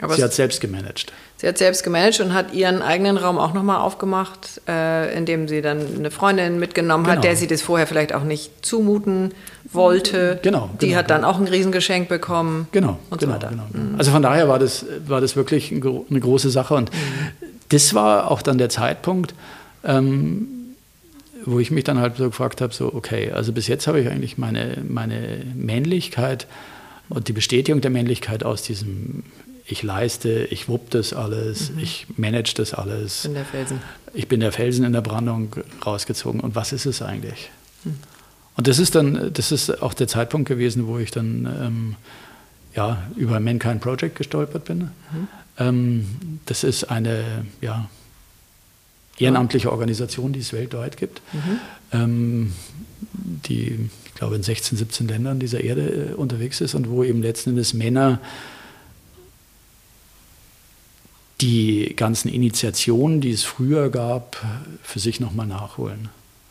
aber sie hat selbst gemanagt. Sie hat selbst gemanagt und hat ihren eigenen Raum auch nochmal aufgemacht, äh, indem sie dann eine Freundin mitgenommen genau. hat, der sie das vorher vielleicht auch nicht zumuten wollte. Genau. Die genau, hat dann auch ein Riesengeschenk bekommen. Genau. Und genau, so weiter. Genau. Mhm. Also von daher war das, war das wirklich eine große Sache. Und mhm das war auch dann der Zeitpunkt, ähm, wo ich mich dann halt so gefragt habe, so okay, also bis jetzt habe ich eigentlich meine, meine Männlichkeit und die Bestätigung der Männlichkeit aus diesem ich leiste, ich wupp das alles, mhm. ich manage das alles. Ich bin der Felsen. Ich bin der Felsen in der Brandung rausgezogen. Und was ist es eigentlich? Mhm. Und das ist dann, das ist auch der Zeitpunkt gewesen, wo ich dann ähm, ja, über Mankind Project gestolpert bin. Mhm. Ähm, das ist eine ja, ehrenamtliche Organisation, die es weltweit gibt, mhm. ähm, die, ich glaube, in 16, 17 Ländern dieser Erde äh, unterwegs ist und wo eben letzten Endes Männer die ganzen Initiationen, die es früher gab, für sich nochmal nachholen.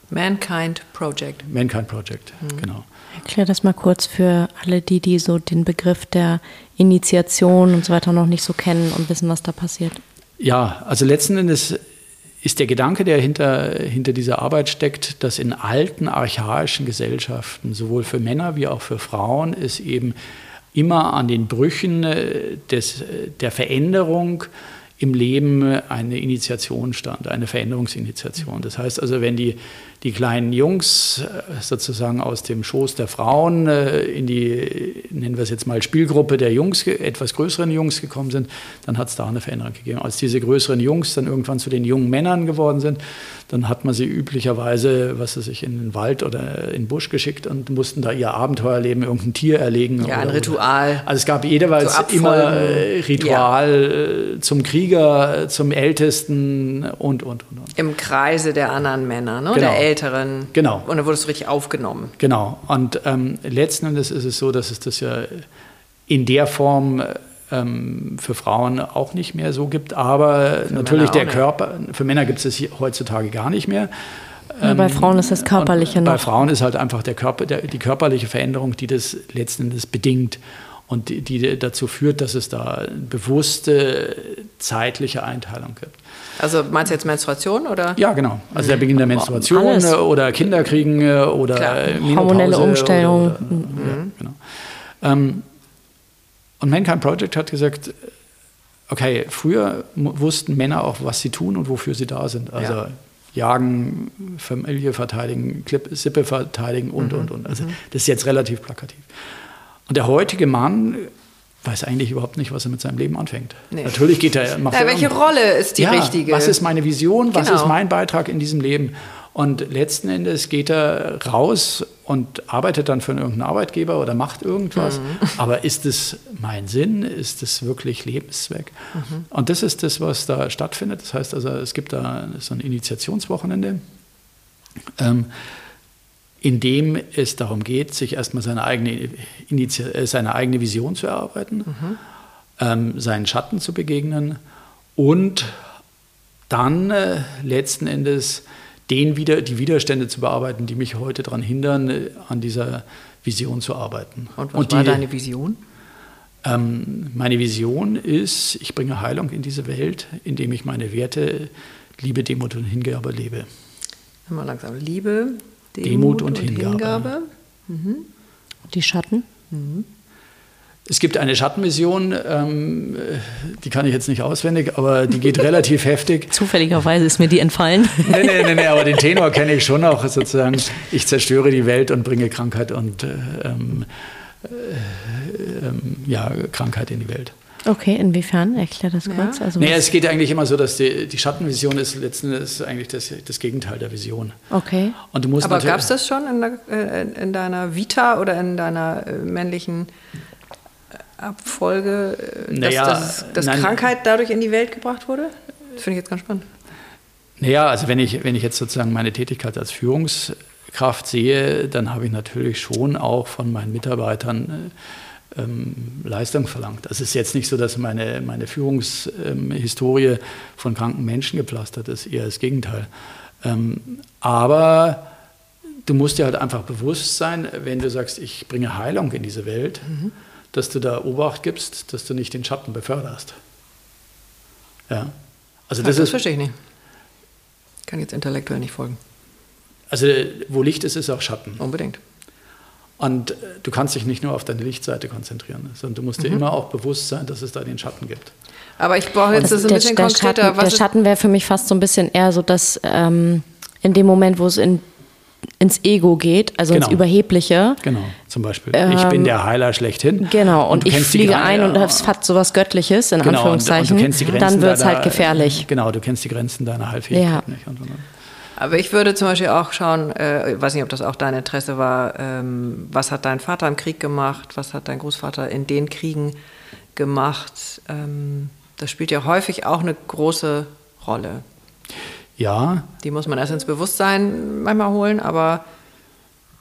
Mankind Project. Mankind Project, mhm. genau. Erklär das mal kurz für alle, die, die so den Begriff der Initiation und so weiter noch nicht so kennen und wissen, was da passiert. Ja, also letzten Endes ist der Gedanke, der hinter, hinter dieser Arbeit steckt, dass in alten archaischen Gesellschaften, sowohl für Männer wie auch für Frauen, es eben immer an den Brüchen äh, des, der Veränderung im Leben eine Initiation stand, eine Veränderungsinitiation. Das heißt also, wenn die, die kleinen Jungs äh, sozusagen aus dem Schoß der Frauen äh, in die, nennen wir es jetzt mal, Spielgruppe der Jungs, etwas größeren Jungs gekommen sind, dann hat es da eine Veränderung gegeben. Als diese größeren Jungs dann irgendwann zu den jungen Männern geworden sind, dann hat man sie üblicherweise, was weiß ich, in den Wald oder in den Busch geschickt und mussten da ihr Abenteuer leben, irgendein Tier erlegen. Ja, oder, ein Ritual. Oder. Also es gab jeweils so immer äh, Ritual ja. Zum Krieger, zum Ältesten und, und, und, und. Im Kreise der anderen Männer, ne? Genau. der Älteren. Genau. Und dann wurdest du richtig aufgenommen. Genau. Und ähm, letzten Endes ist es so, dass es das ja in der Form ähm, für Frauen auch nicht mehr so gibt. Aber für natürlich der Körper, für Männer gibt es das heutzutage gar nicht mehr. Ja, bei ähm, Frauen ist das Körperliche noch. Bei Frauen ist halt einfach der Körper, der, die körperliche Veränderung, die das letzten Endes bedingt und die, die dazu führt, dass es da bewusste zeitliche Einteilung gibt. Also meinst du jetzt Menstruation oder? Ja, genau. Also der Beginn der Menstruation Alles. oder Kinderkriegen oder Klar. hormonelle Umstellung. Oder, mhm. ja, genau. Ähm, und Mankind Project hat gesagt, okay, früher wussten Männer auch, was sie tun und wofür sie da sind. Also ja. jagen, Familie verteidigen, Sippe verteidigen und, mhm. und, und. Also mhm. das ist jetzt relativ plakativ. Und der heutige Mann weiß eigentlich überhaupt nicht, was er mit seinem Leben anfängt. Nee. Natürlich geht er, macht ja, er welche Rolle ist die ja, richtige? Was ist meine Vision? Was genau. ist mein Beitrag in diesem Leben? Und letzten Endes geht er raus und arbeitet dann für irgendeinen Arbeitgeber oder macht irgendwas. Mhm. Aber ist es mein Sinn? Ist es wirklich Lebenszweck? Mhm. Und das ist das, was da stattfindet. Das heißt also, es gibt da so ein Initiationswochenende, ähm, in dem es darum geht, sich erstmal seine eigene, äh, seine eigene Vision zu erarbeiten, mhm. ähm, seinen Schatten zu begegnen und dann äh, letzten Endes den wieder, die Widerstände zu bearbeiten, die mich heute daran hindern, äh, an dieser Vision zu arbeiten. Und was Und die, war deine Vision? Ähm, meine Vision ist, ich bringe Heilung in diese Welt, indem ich meine Werte Liebe, Demut und Hingabe lebe. Mal langsam. Liebe, Demut, Demut und, und, Hingabe. Hingabe. Mhm. Die Schatten? Mhm. Es gibt eine Schattenmission, ähm, die kann ich jetzt nicht auswendig, aber die geht relativ heftig. Zufälligerweise ist mir die entfallen. nee, nee, nee, nee, aber den Tenor kenne ich schon auch sozusagen. Ich zerstöre die Welt und bringe Krankheit und ähm, äh, ähm, ja, Krankheit in die Welt. Okay, inwiefern? Erklär das kurz. Ja. Also nee, es geht eigentlich immer so, dass die, die Schattenvision ist letzten Endes eigentlich das, das Gegenteil der Vision. Okay. Und du musst Aber gab es das schon in, der, äh, in, deiner Vita oder in deiner äh, männlichen Abfolge, äh, dass, naja, dass, dass nein, Krankheit dadurch in die Welt gebracht wurde? Das finde ich jetzt ganz spannend. Naja, also wenn ich, wenn ich jetzt sozusagen meine Tätigkeit als Führungskraft sehe, dann habe ich natürlich schon auch von meinen Mitarbeitern Leistung verlangt. Das ist jetzt nicht so, dass meine, meine Führungshistorie ähm, von kranken Menschen gepflastert ist, eher das Gegenteil. Ähm, aber du musst dir halt einfach bewusst sein, wenn du sagst, ich bringe Heilung in diese Welt, mhm dass du da Obacht gibst, dass du nicht den Schatten beförderst. Ja. Also das, das verstehe ich nicht. Kann jetzt intellektuell nicht folgen. Also wo Licht ist, ist auch Schatten. Unbedingt. Und äh, du kannst dich nicht nur auf deine Lichtseite konzentrieren, sondern du musst mhm. dir immer auch bewusst sein, dass es da den Schatten gibt. Aber ich brauche jetzt das ein bisschen der konkreter. Schatten, der Schatten wäre für mich fast so ein bisschen eher so, dass ähm, in dem Moment, wo es in ins Ego geht, also genau. ins Überhebliche. Genau, zum Beispiel. Ähm, ich bin der Heiler schlechthin. Genau, und, und ich fliege ein und es hat so was Göttliches, in genau, Anführungszeichen. Und, und du dann wird es halt gefährlich. Genau, du kennst die Grenzen deiner Heilfähigkeit ja. nicht. Und, aber ich würde zum Beispiel auch schauen, äh, ich weiß nicht, ob das auch dein Interesse war, ähm, was hat dein Vater im Krieg gemacht, was hat dein Großvater in den Kriegen gemacht. Ähm, das spielt ja häufig auch eine große Rolle. Ja. Die muss man erst ins Bewusstsein manchmal holen, aber.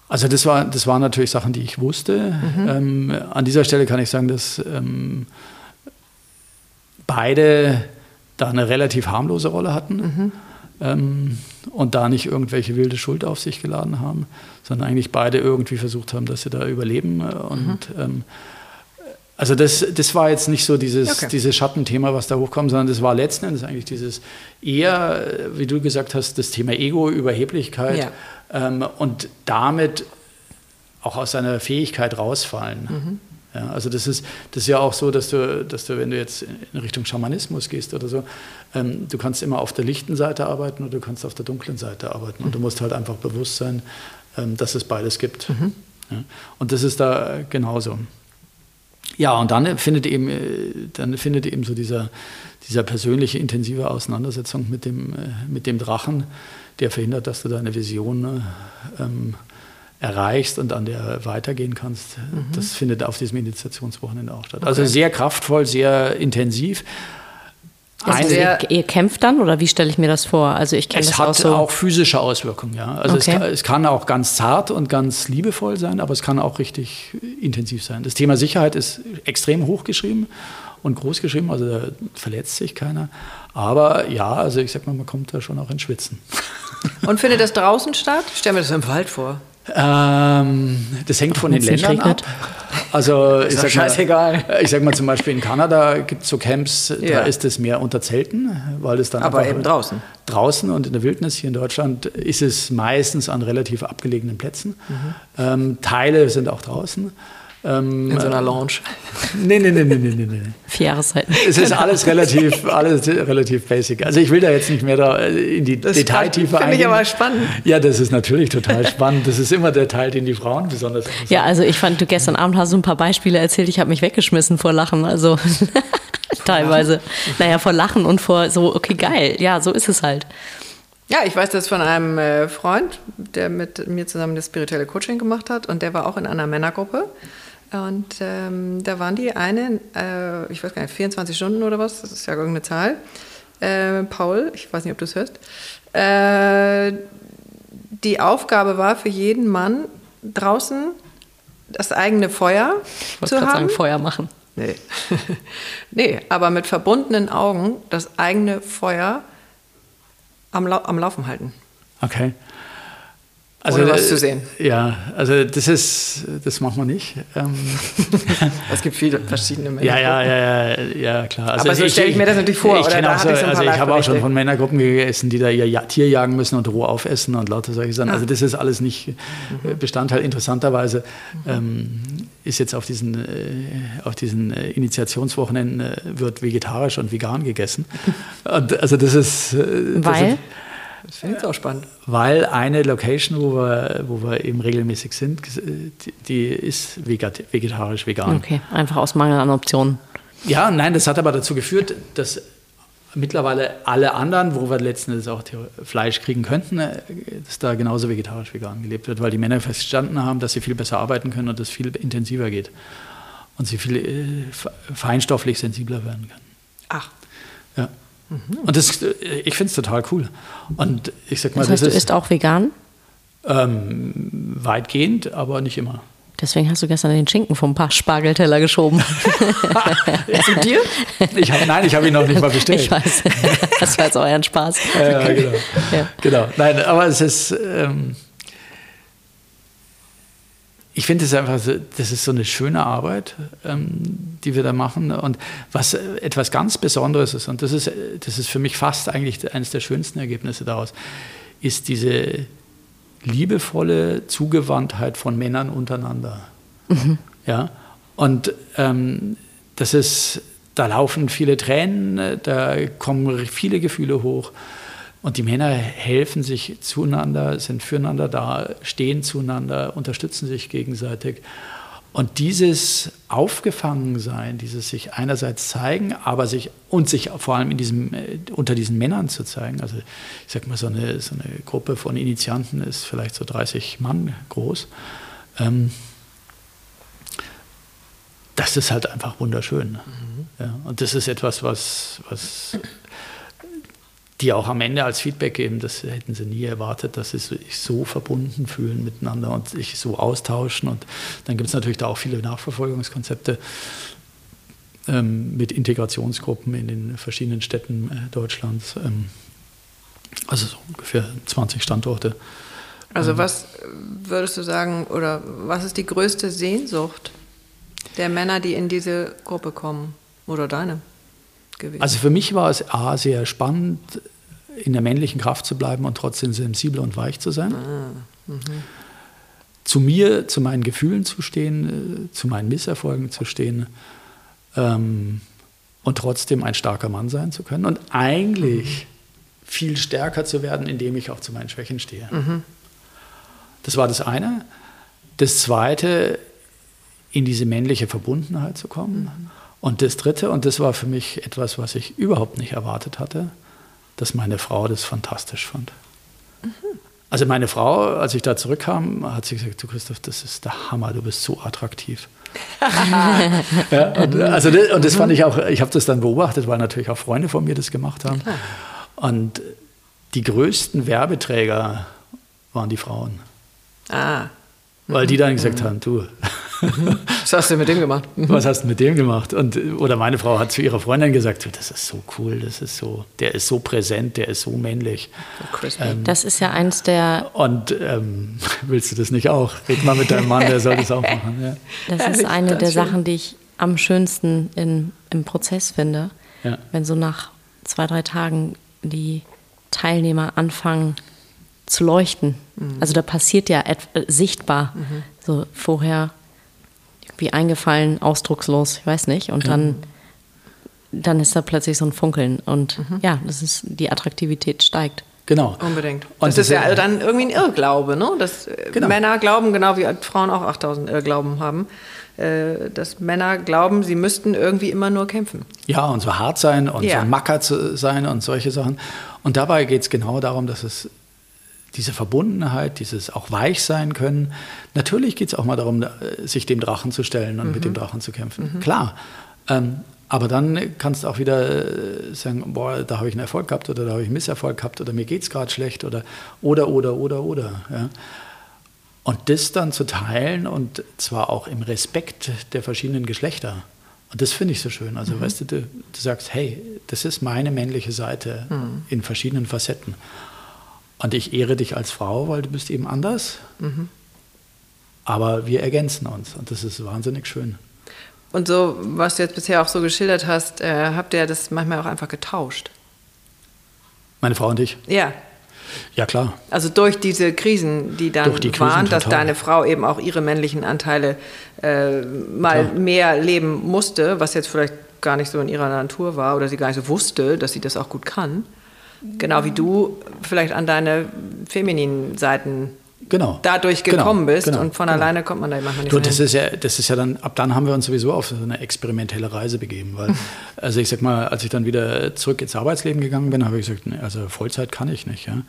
Also das, war, das waren natürlich Sachen, die ich wusste. Mhm. Ähm, an dieser Stelle kann ich sagen, dass ähm, beide da eine relativ harmlose Rolle hatten mhm. Ähm, und da nicht irgendwelche wilde Schuld auf sich geladen haben, sondern eigentlich beide irgendwie versucht haben, dass sie da überleben äh, und mhm. Ähm, also das, das war jetzt nicht so dieses, okay. dieses Schattenthema, was da hochkommt, sondern das war letzten Endes eigentlich dieses eher, wie du gesagt hast, das Thema Ego, Überheblichkeit ja. ähm, und damit auch aus seiner Fähigkeit rausfallen. Mhm. Ja, also das ist, das ist ja auch so, dass du, dass du, wenn du jetzt in Richtung Schamanismus gehst oder so, ähm, du kannst immer auf der lichten Seite arbeiten oder du kannst auf der dunklen Seite arbeiten. Und du musst halt einfach bewusst sein, ähm, dass es beides gibt. Mhm. Ja, und das ist da genauso. Ja, und dann findet eben, äh, dann findet eben so dieser, dieser persönliche, intensive Auseinandersetzung mit dem, äh, mit dem Drachen, der verhindert, dass du deine Vision ähm, erreichst und an der weitergehen kannst. Mhm. Das findet auf diesem Initiationswochenende auch statt. Also okay. Also sehr kraftvoll, sehr intensiv. Also ihr, ihr, kämpft dann oder wie stelle ich mir das vor? Also ich es das hat auch, so auch physische Auswirkungen, ja. Also okay. es, kann, es, kann, auch ganz zart und ganz liebevoll sein, aber es kann auch richtig intensiv sein. Das Thema Sicherheit ist extrem hochgeschrieben und groß geschrieben, also da verletzt sich keiner. Aber ja, also ich sag mal, man kommt da schon auch ins Schwitzen. Und findet das draußen statt? Ich stelle mir das im Wald vor. Ähm, das hängt von den Ländern ab. Also ich sag, mal, ich sag mal zum Beispiel in Kanada gibt es so Camps, ja. da ist es mehr unter Zelten, weil es dann aber eben draußen. Draußen und in der Wildnis hier in Deutschland ist es meistens an relativ abgelegenen Plätzen. Mhm. Ähm, Teile sind auch draußen. Ähm, in so einer Lounge. Nee, nee, nee, nee, nee, nee. Vier Jahreszeiten. Es ist alles relativ, alles relativ basic. Also ich will da jetzt nicht mehr da äh, in die das Detailtiefe eingehen. Finde ich aber spannend. Ja, das ist natürlich total spannend. Das ist immer der Teil, den die Frauen besonders interessiert. Ja, also ich fand, du gestern Abend hast du ein paar Beispiele erzählt. Ich habe mich weggeschmissen vor Lachen. Also teilweise. Naja, vor Lachen und vor so, okay, geil. Ja, so ist es halt. Ja, ich weiß das von einem äh, Freund, der mit mir zusammen das spirituelle Coaching gemacht hat und der war auch in einer Männergruppe. Und ähm, da waren die eine, äh, ich weiß gar nicht, 24 Stunden oder was, das ist ja irgendeine Zahl. Äh, Paul, ich weiß nicht, ob du es hörst. Äh, die Aufgabe war für jeden Mann draußen das eigene Feuer ich zu haben. Sagen, Feuer machen. Nee. nee, aber mit verbundenen Augen das eigene Feuer am, am Laufen halten. Okay. Also, ohne was zu sehen. Ja, also das ist, das machen wir nicht. Ähm. es gibt viele verschiedene Männer. Ja, ja, ja, ja, ja, klar. Also Aber so stelle ich mir das natürlich vor. Ich, oder auch so, ich, so also ich habe auch schon von Männergruppen gegessen, die da ihr Tier jagen müssen und roh aufessen und lauter solche Sachen. Also das ist alles nicht mhm. Bestandteil. Interessanterweise ähm, ist jetzt auf diesen, äh, auf diesen äh, Initiationswochenenden äh, wird vegetarisch und vegan gegessen. Und also das ist... Äh, Weil? Das ist, das finde ich auch spannend. Weil eine Location, wo wir, wo wir eben regelmäßig sind, die ist vegetarisch, vegan. Okay, einfach aus Mangel an Optionen. Ja, nein, das hat aber dazu geführt, dass mittlerweile alle anderen, wo wir letzten Endes auch Fleisch kriegen könnten, äh, dass da genauso vegetarisch vegan gelebt wird, weil die Männer verstanden haben, dass sie viel besser arbeiten können und es viel intensiver geht und sie viel äh, feinstofflich sensibler werden können. Ach. Ja. Mhm. Und das, ich finde es total cool. Und ich sag mal, das heißt, das ist, du isst auch vegan? Ähm, weitgehend, aber nicht immer. Deswegen hast du gestern den Schinken vom Spargelteller geschoben. Zu dir? Ich hab, nein, ich habe ihn noch nicht mal bestellt. Ich weiß. Das war jetzt euer Spaß. Ja, genau. Ja. genau. Nein, aber es ist. Ähm, ich finde es einfach, so, das ist so eine schöne Arbeit, ähm, die wir da machen. Und was etwas ganz Besonderes ist, und das ist, das ist für mich fast eigentlich eines der schönsten Ergebnisse daraus, ist diese liebevolle Zugewandtheit von Männern untereinander. Mhm. Ja? Und ähm, das ist, da laufen viele Tränen, da kommen viele Gefühle hoch. Und die Männer helfen sich zueinander, sind füreinander da, stehen zueinander, unterstützen sich gegenseitig. Und dieses Aufgefangensein, dieses sich einerseits zeigen, aber sich und sich vor allem in diesem, äh, unter diesen Männern zu zeigen. Also ich sag mal, so eine, so eine Gruppe von Initianten ist vielleicht so 30 Mann groß. Ähm, das ist halt einfach wunderschön. Mhm. Ja, und das ist etwas, was, was die auch am Ende als Feedback geben, das hätten sie nie erwartet, dass sie sich so verbunden fühlen miteinander und sich so austauschen. Und dann gibt es natürlich da auch viele Nachverfolgungskonzepte ähm, mit Integrationsgruppen in den verschiedenen Städten äh, Deutschlands. Ähm, also so ungefähr 20 Standorte. Also ähm, was würdest du sagen, oder was ist die größte Sehnsucht der Männer, die in diese Gruppe kommen? Oder deine? Gewesen? Also für mich war es A, sehr spannend, in der männlichen Kraft zu bleiben und trotzdem sensibel und weich zu sein. Ah, mhm. zu mir, zu meinen Gefühlen zu stehen, äh, zu meinen Misserfolgen zu stehen ähm, und trotzdem ein starker Mann sein zu können und eigentlich mhm. viel stärker zu werden, indem ich auch zu meinen Schwächen stehe. Mhm. Das war das eine. Das zweite, in diese männliche Verbundenheit zu kommen. Mhm. Und das dritte, und das war für mich etwas, was ich überhaupt nicht erwartet hatte, dass meine Frau das fantastisch fand. Mhm. Also meine Frau, als ich da zurückkam, hat sie gesagt, du Christoph, das ist der Hammer, du bist so attraktiv. ja, und, also das, und das fand ich auch, ich habe das dann beobachtet, weil natürlich auch Freunde von mir das gemacht haben. Und die größten Werbeträger waren die Frauen. Ah. Weil die dann gesagt haben, du, was hast du mit dem gemacht? Was hast du mit dem gemacht? Und, oder meine Frau hat zu ihrer Freundin gesagt, das ist so cool, das ist so, der ist so präsent, der ist so männlich. Ähm, das ist ja eins der. Und ähm, willst du das nicht auch? Red mal mit deinem Mann, der soll das auch machen. Ja. Das ist eine der Sachen, die ich am schönsten in, im Prozess finde. Ja. Wenn so nach zwei, drei Tagen die Teilnehmer anfangen zu leuchten. Mhm. Also da passiert ja äh, sichtbar. Mhm. So vorher wie eingefallen, ausdruckslos, ich weiß nicht. Und dann, dann ist da plötzlich so ein Funkeln. Und mhm. ja, das ist, die Attraktivität steigt. Genau. Unbedingt. Und das, das ist ja dann irgendwie ein Irrglaube, ne? Dass äh, genau. Männer glauben, genau wie Frauen auch 8000 Irrglauben haben, äh, dass Männer glauben, sie müssten irgendwie immer nur kämpfen. Ja, und so hart sein und ja. so Macker zu sein und solche Sachen. Und dabei geht es genau darum, dass es diese Verbundenheit, dieses auch weich sein können. Natürlich geht es auch mal darum, äh, sich dem Drachen zu stellen und mhm. mit dem Drachen zu kämpfen. Mhm. Klar. Ähm, aber dann kannst du auch wieder äh, sagen, boah, da habe ich einen Erfolg gehabt oder da habe ich einen Misserfolg gehabt oder mir geht es gerade schlecht oder oder oder oder oder. Ja. Und das dann zu teilen und zwar auch im Respekt der verschiedenen Geschlechter. Und das finde ich so schön. Also mhm. weißt du, du, du, sagst, hey, das ist meine männliche Seite mhm. in verschiedenen Facetten. Und ich ehre dich als Frau, weil du bist eben anders. Mhm. Aber wir ergänzen uns und das ist wahnsinnig schön. Und so, was du jetzt bisher auch so geschildert hast, äh, habt ihr das manchmal auch einfach getauscht? Meine Frau und ich? Ja. Ja, klar. Also durch diese Krisen, die dann die Krisen, waren, dass deine Frau eben auch ihre männlichen Anteile äh, mal klar. mehr leben musste, was jetzt vielleicht gar nicht so in ihrer Natur war oder sie gar nicht so wusste, dass sie das auch gut kann. Genau wie du vielleicht an deine femininen Seiten genau. dadurch genau. gekommen genau. bist genau. und von genau. alleine kommt man da manchmal nicht du, das ist ja Das ist ja dann, ab dann haben wir uns sowieso auf so eine experimentelle Reise begeben, weil, also ich sag mal, als ich dann wieder zurück ins Arbeitsleben gegangen bin, habe ich gesagt, also Vollzeit kann ich nicht, ja.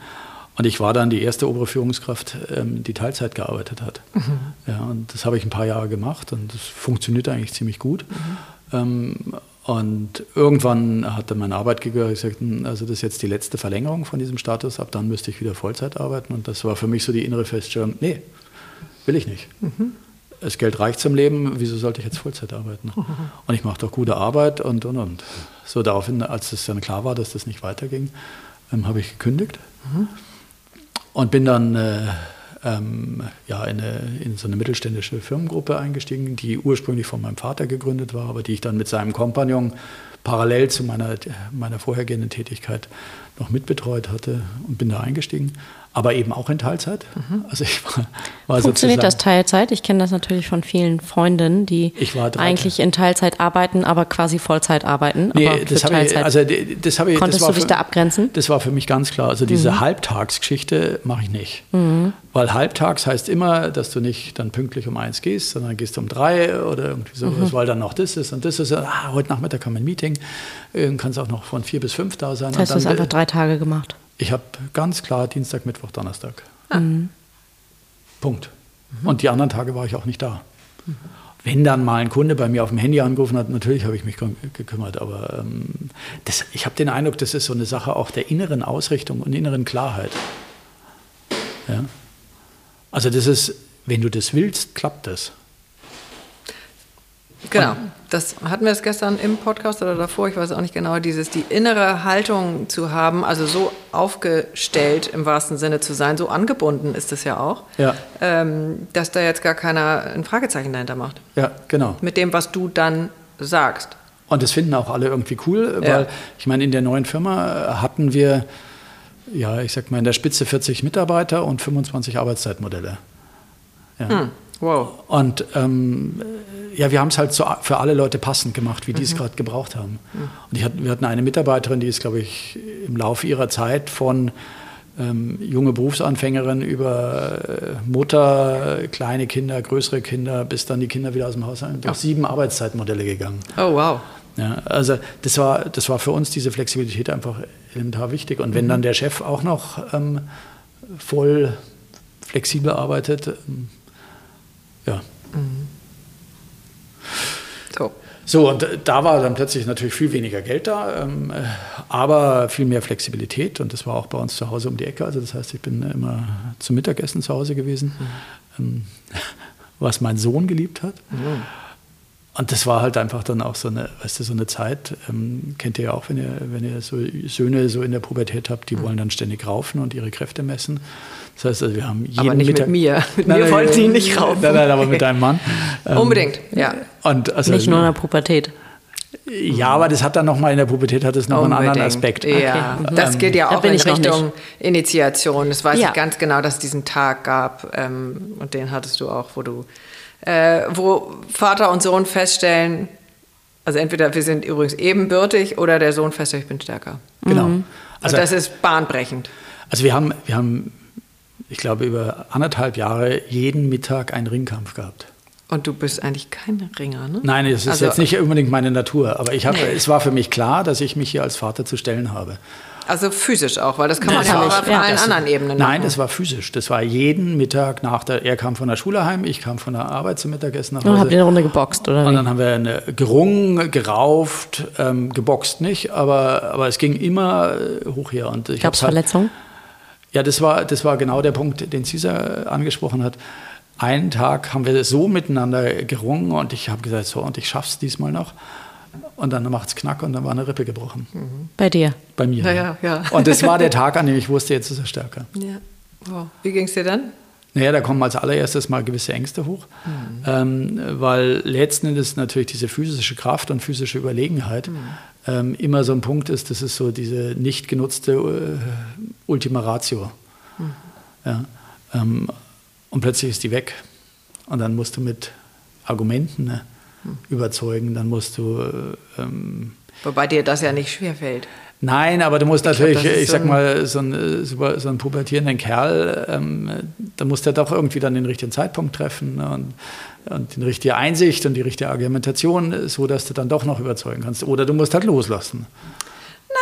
Und ich war dann die erste obere Führungskraft, ähm, die Teilzeit gearbeitet hat. Mhm. Ja, und das habe ich ein paar Jahre gemacht und das funktioniert eigentlich ziemlich gut. Mhm. Ähm, und irgendwann hat dann mein Arbeitgeber gesagt, hm, also das ist jetzt die letzte Verlängerung von diesem Status, ab dann müsste ich wieder Vollzeit arbeiten. Und das war für mich so die innere Feststellung, nee, will ich nicht. Mhm. Das Geld reicht zum Leben, wieso sollte ich jetzt Vollzeit arbeiten? Mhm. Und ich mache doch gute Arbeit und, und, und. So daraufhin, als es dann klar war, dass das nicht weiterging, ähm, habe ich gekündigt mhm. und bin dann... Äh, ähm, ja, in, eine, in so eine mittelständische Firmengruppe eingestiegen, die ursprünglich von meinem Vater gegründet war, aber die ich dann mit seinem Kompagnon parallel zu meiner, meiner vorhergehenden Tätigkeit noch mitbetreut hatte und bin da eingestiegen aber eben auch in Teilzeit. Mhm. Also ich war, war Funktioniert das Teilzeit? Ich kenne das natürlich von vielen Freundinnen, die eigentlich in Teilzeit arbeiten, aber quasi Vollzeit arbeiten. Nee, das habe ich, also das habe ich. Konntest das du dich für, da abgrenzen? Das war für mich ganz klar. Also diese mhm. Halbtagsgeschichte mache ich nicht. Mhm. Weil halbtags heißt immer, dass du nicht dann pünktlich um eins gehst, sondern gehst um drei oder irgendwie sowas, mhm. weil dann noch das ist und das ist. Ah, heute Nachmittag haben wir ein Meeting, dann kann es auch noch von vier bis fünf da sein. Das heißt, du hast einfach drei Tage gemacht. Ich habe ganz klar Dienstag, Mittwoch, Donnerstag. Ah. Mhm. Punkt. Mhm. Und die anderen Tage war ich auch nicht da. Mhm. Wenn dann mal ein Kunde bei mir auf dem Handy angerufen hat, natürlich habe ich mich gekümmert, aber ähm, das, ich habe den Eindruck, das ist so eine Sache auch der inneren Ausrichtung und inneren Klarheit. Ja? Also das ist, wenn du das willst, klappt das. Genau, das hatten wir es gestern im Podcast oder davor, ich weiß auch nicht genau, dieses die innere Haltung zu haben, also so aufgestellt im wahrsten Sinne zu sein, so angebunden ist es ja auch, ja. Ähm, dass da jetzt gar keiner ein Fragezeichen dahinter macht. Ja, genau. Mit dem, was du dann sagst. Und das finden auch alle irgendwie cool, weil ja. ich meine, in der neuen Firma hatten wir, ja, ich sag mal, in der Spitze 40 Mitarbeiter und 25 Arbeitszeitmodelle. Ja. Hm. Wow. Und ähm, ja, wir haben es halt so für alle Leute passend gemacht, wie die es mhm. gerade gebraucht haben. Mhm. Und hatten, wir hatten eine Mitarbeiterin, die ist, glaube ich, im Laufe ihrer Zeit von ähm, junge Berufsanfängerin über äh, Mutter, kleine Kinder, größere Kinder, bis dann die Kinder wieder aus dem Haus sind, durch sieben Arbeitszeitmodelle gegangen. Oh, wow. Ja, also das war, das war für uns diese Flexibilität einfach elementar wichtig. Und wenn mhm. dann der Chef auch noch ähm, voll flexibel arbeitet, ähm, ja. Mhm. So. Und da war dann plötzlich natürlich viel weniger Geld da, ähm, aber viel mehr Flexibilität. Und das war auch bei uns zu Hause um die Ecke. Also, das heißt, ich bin immer zum Mittagessen zu Hause gewesen, mhm. ähm, was mein Sohn geliebt hat. Mhm. Und das war halt einfach dann auch so eine, weißt du, so eine Zeit, ähm, kennt ihr ja auch, wenn ihr, wenn ihr so Söhne so in der Pubertät habt, die mhm. wollen dann ständig raufen und ihre Kräfte messen. Das heißt, also wir haben jeden Aber nicht Mittag, mit mir. Mit nein, mir wollten sie nicht raufen. Nein, nein, aber mit deinem Mann. Ähm, Unbedingt, ja. Und also, nicht nur in der Pubertät. Ja, aber das hat dann nochmal in der Pubertät hat es noch Unbedingt. einen anderen Aspekt. Ja, okay. das geht ja auch in Richtung Initiation. Das weiß ja. ich ganz genau, dass es diesen Tag gab ähm, und den hattest du auch, wo du äh, wo Vater und Sohn feststellen, also entweder wir sind übrigens ebenbürtig oder der Sohn feststellt, ich bin stärker. Genau. Mhm. Also und das ist bahnbrechend. Also wir haben, wir haben, ich glaube, über anderthalb Jahre jeden Mittag einen Ringkampf gehabt. Und du bist eigentlich kein Ringer, ne? Nein, das ist also, jetzt nicht unbedingt meine Natur. Aber ich hab, nee. es war für mich klar, dass ich mich hier als Vater zu stellen habe. Also physisch auch, weil das kann man ja auch auf ja, allen anderen Ebenen Nein, machen. das war physisch. Das war jeden Mittag nach der, er kam von der Schule heim, ich kam von der Arbeit zum Mittagessen nach Hause. Und habt ihr eine Runde geboxt, oder? Und dann haben wir eine, gerungen, gerauft, ähm, geboxt nicht, aber, aber es ging immer äh, hoch her. Gab es Verletzungen? ja, das war, das war genau der Punkt, den Cesar angesprochen hat. Einen Tag haben wir so miteinander gerungen und ich habe gesagt, so, und ich schaff's diesmal noch. Und dann macht es Knack und dann war eine Rippe gebrochen. Mhm. Bei dir? Bei mir. Ja, ja, ja. Und das war der Tag, an dem ich wusste, jetzt ist er stärker. Ja. Wow. Wie ging es dir dann? Naja, da kommen als allererstes mal gewisse Ängste hoch, mhm. ähm, weil letzten Endes natürlich diese physische Kraft und physische Überlegenheit mhm. ähm, immer so ein Punkt ist, das ist so diese nicht genutzte äh, Ultima Ratio. Mhm. Ja, ähm, und plötzlich ist die weg. Und dann musst du mit Argumenten ne, überzeugen, dann musst du. Ähm, Wobei dir das ja nicht schwerfällt. Nein, aber du musst ich natürlich, glaub, ich so sag mal, so ein, so einen pubertierenden Kerl, ähm, da musst du doch irgendwie dann den richtigen Zeitpunkt treffen ne, und, und die richtige Einsicht und die richtige Argumentation, so dass du dann doch noch überzeugen kannst. Oder du musst halt loslassen.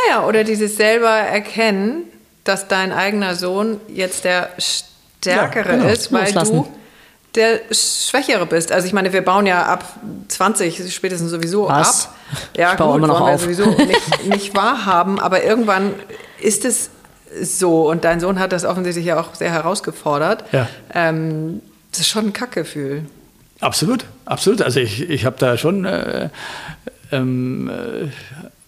Naja, oder dieses selber erkennen, dass dein eigener Sohn jetzt der Stärkere ja, genau. ist, weil loslassen. du der Schwächere bist. Also ich meine, wir bauen ja ab 20 spätestens sowieso Was? ab. Ja, ich baue gut, immer noch wollen wir sowieso nicht, nicht wahrhaben, aber irgendwann ist es so und dein Sohn hat das offensichtlich ja auch sehr herausgefordert. Ja. Ähm, das ist schon ein Kackgefühl. Absolut, absolut. Also ich, ich habe da schon äh, ähm, äh,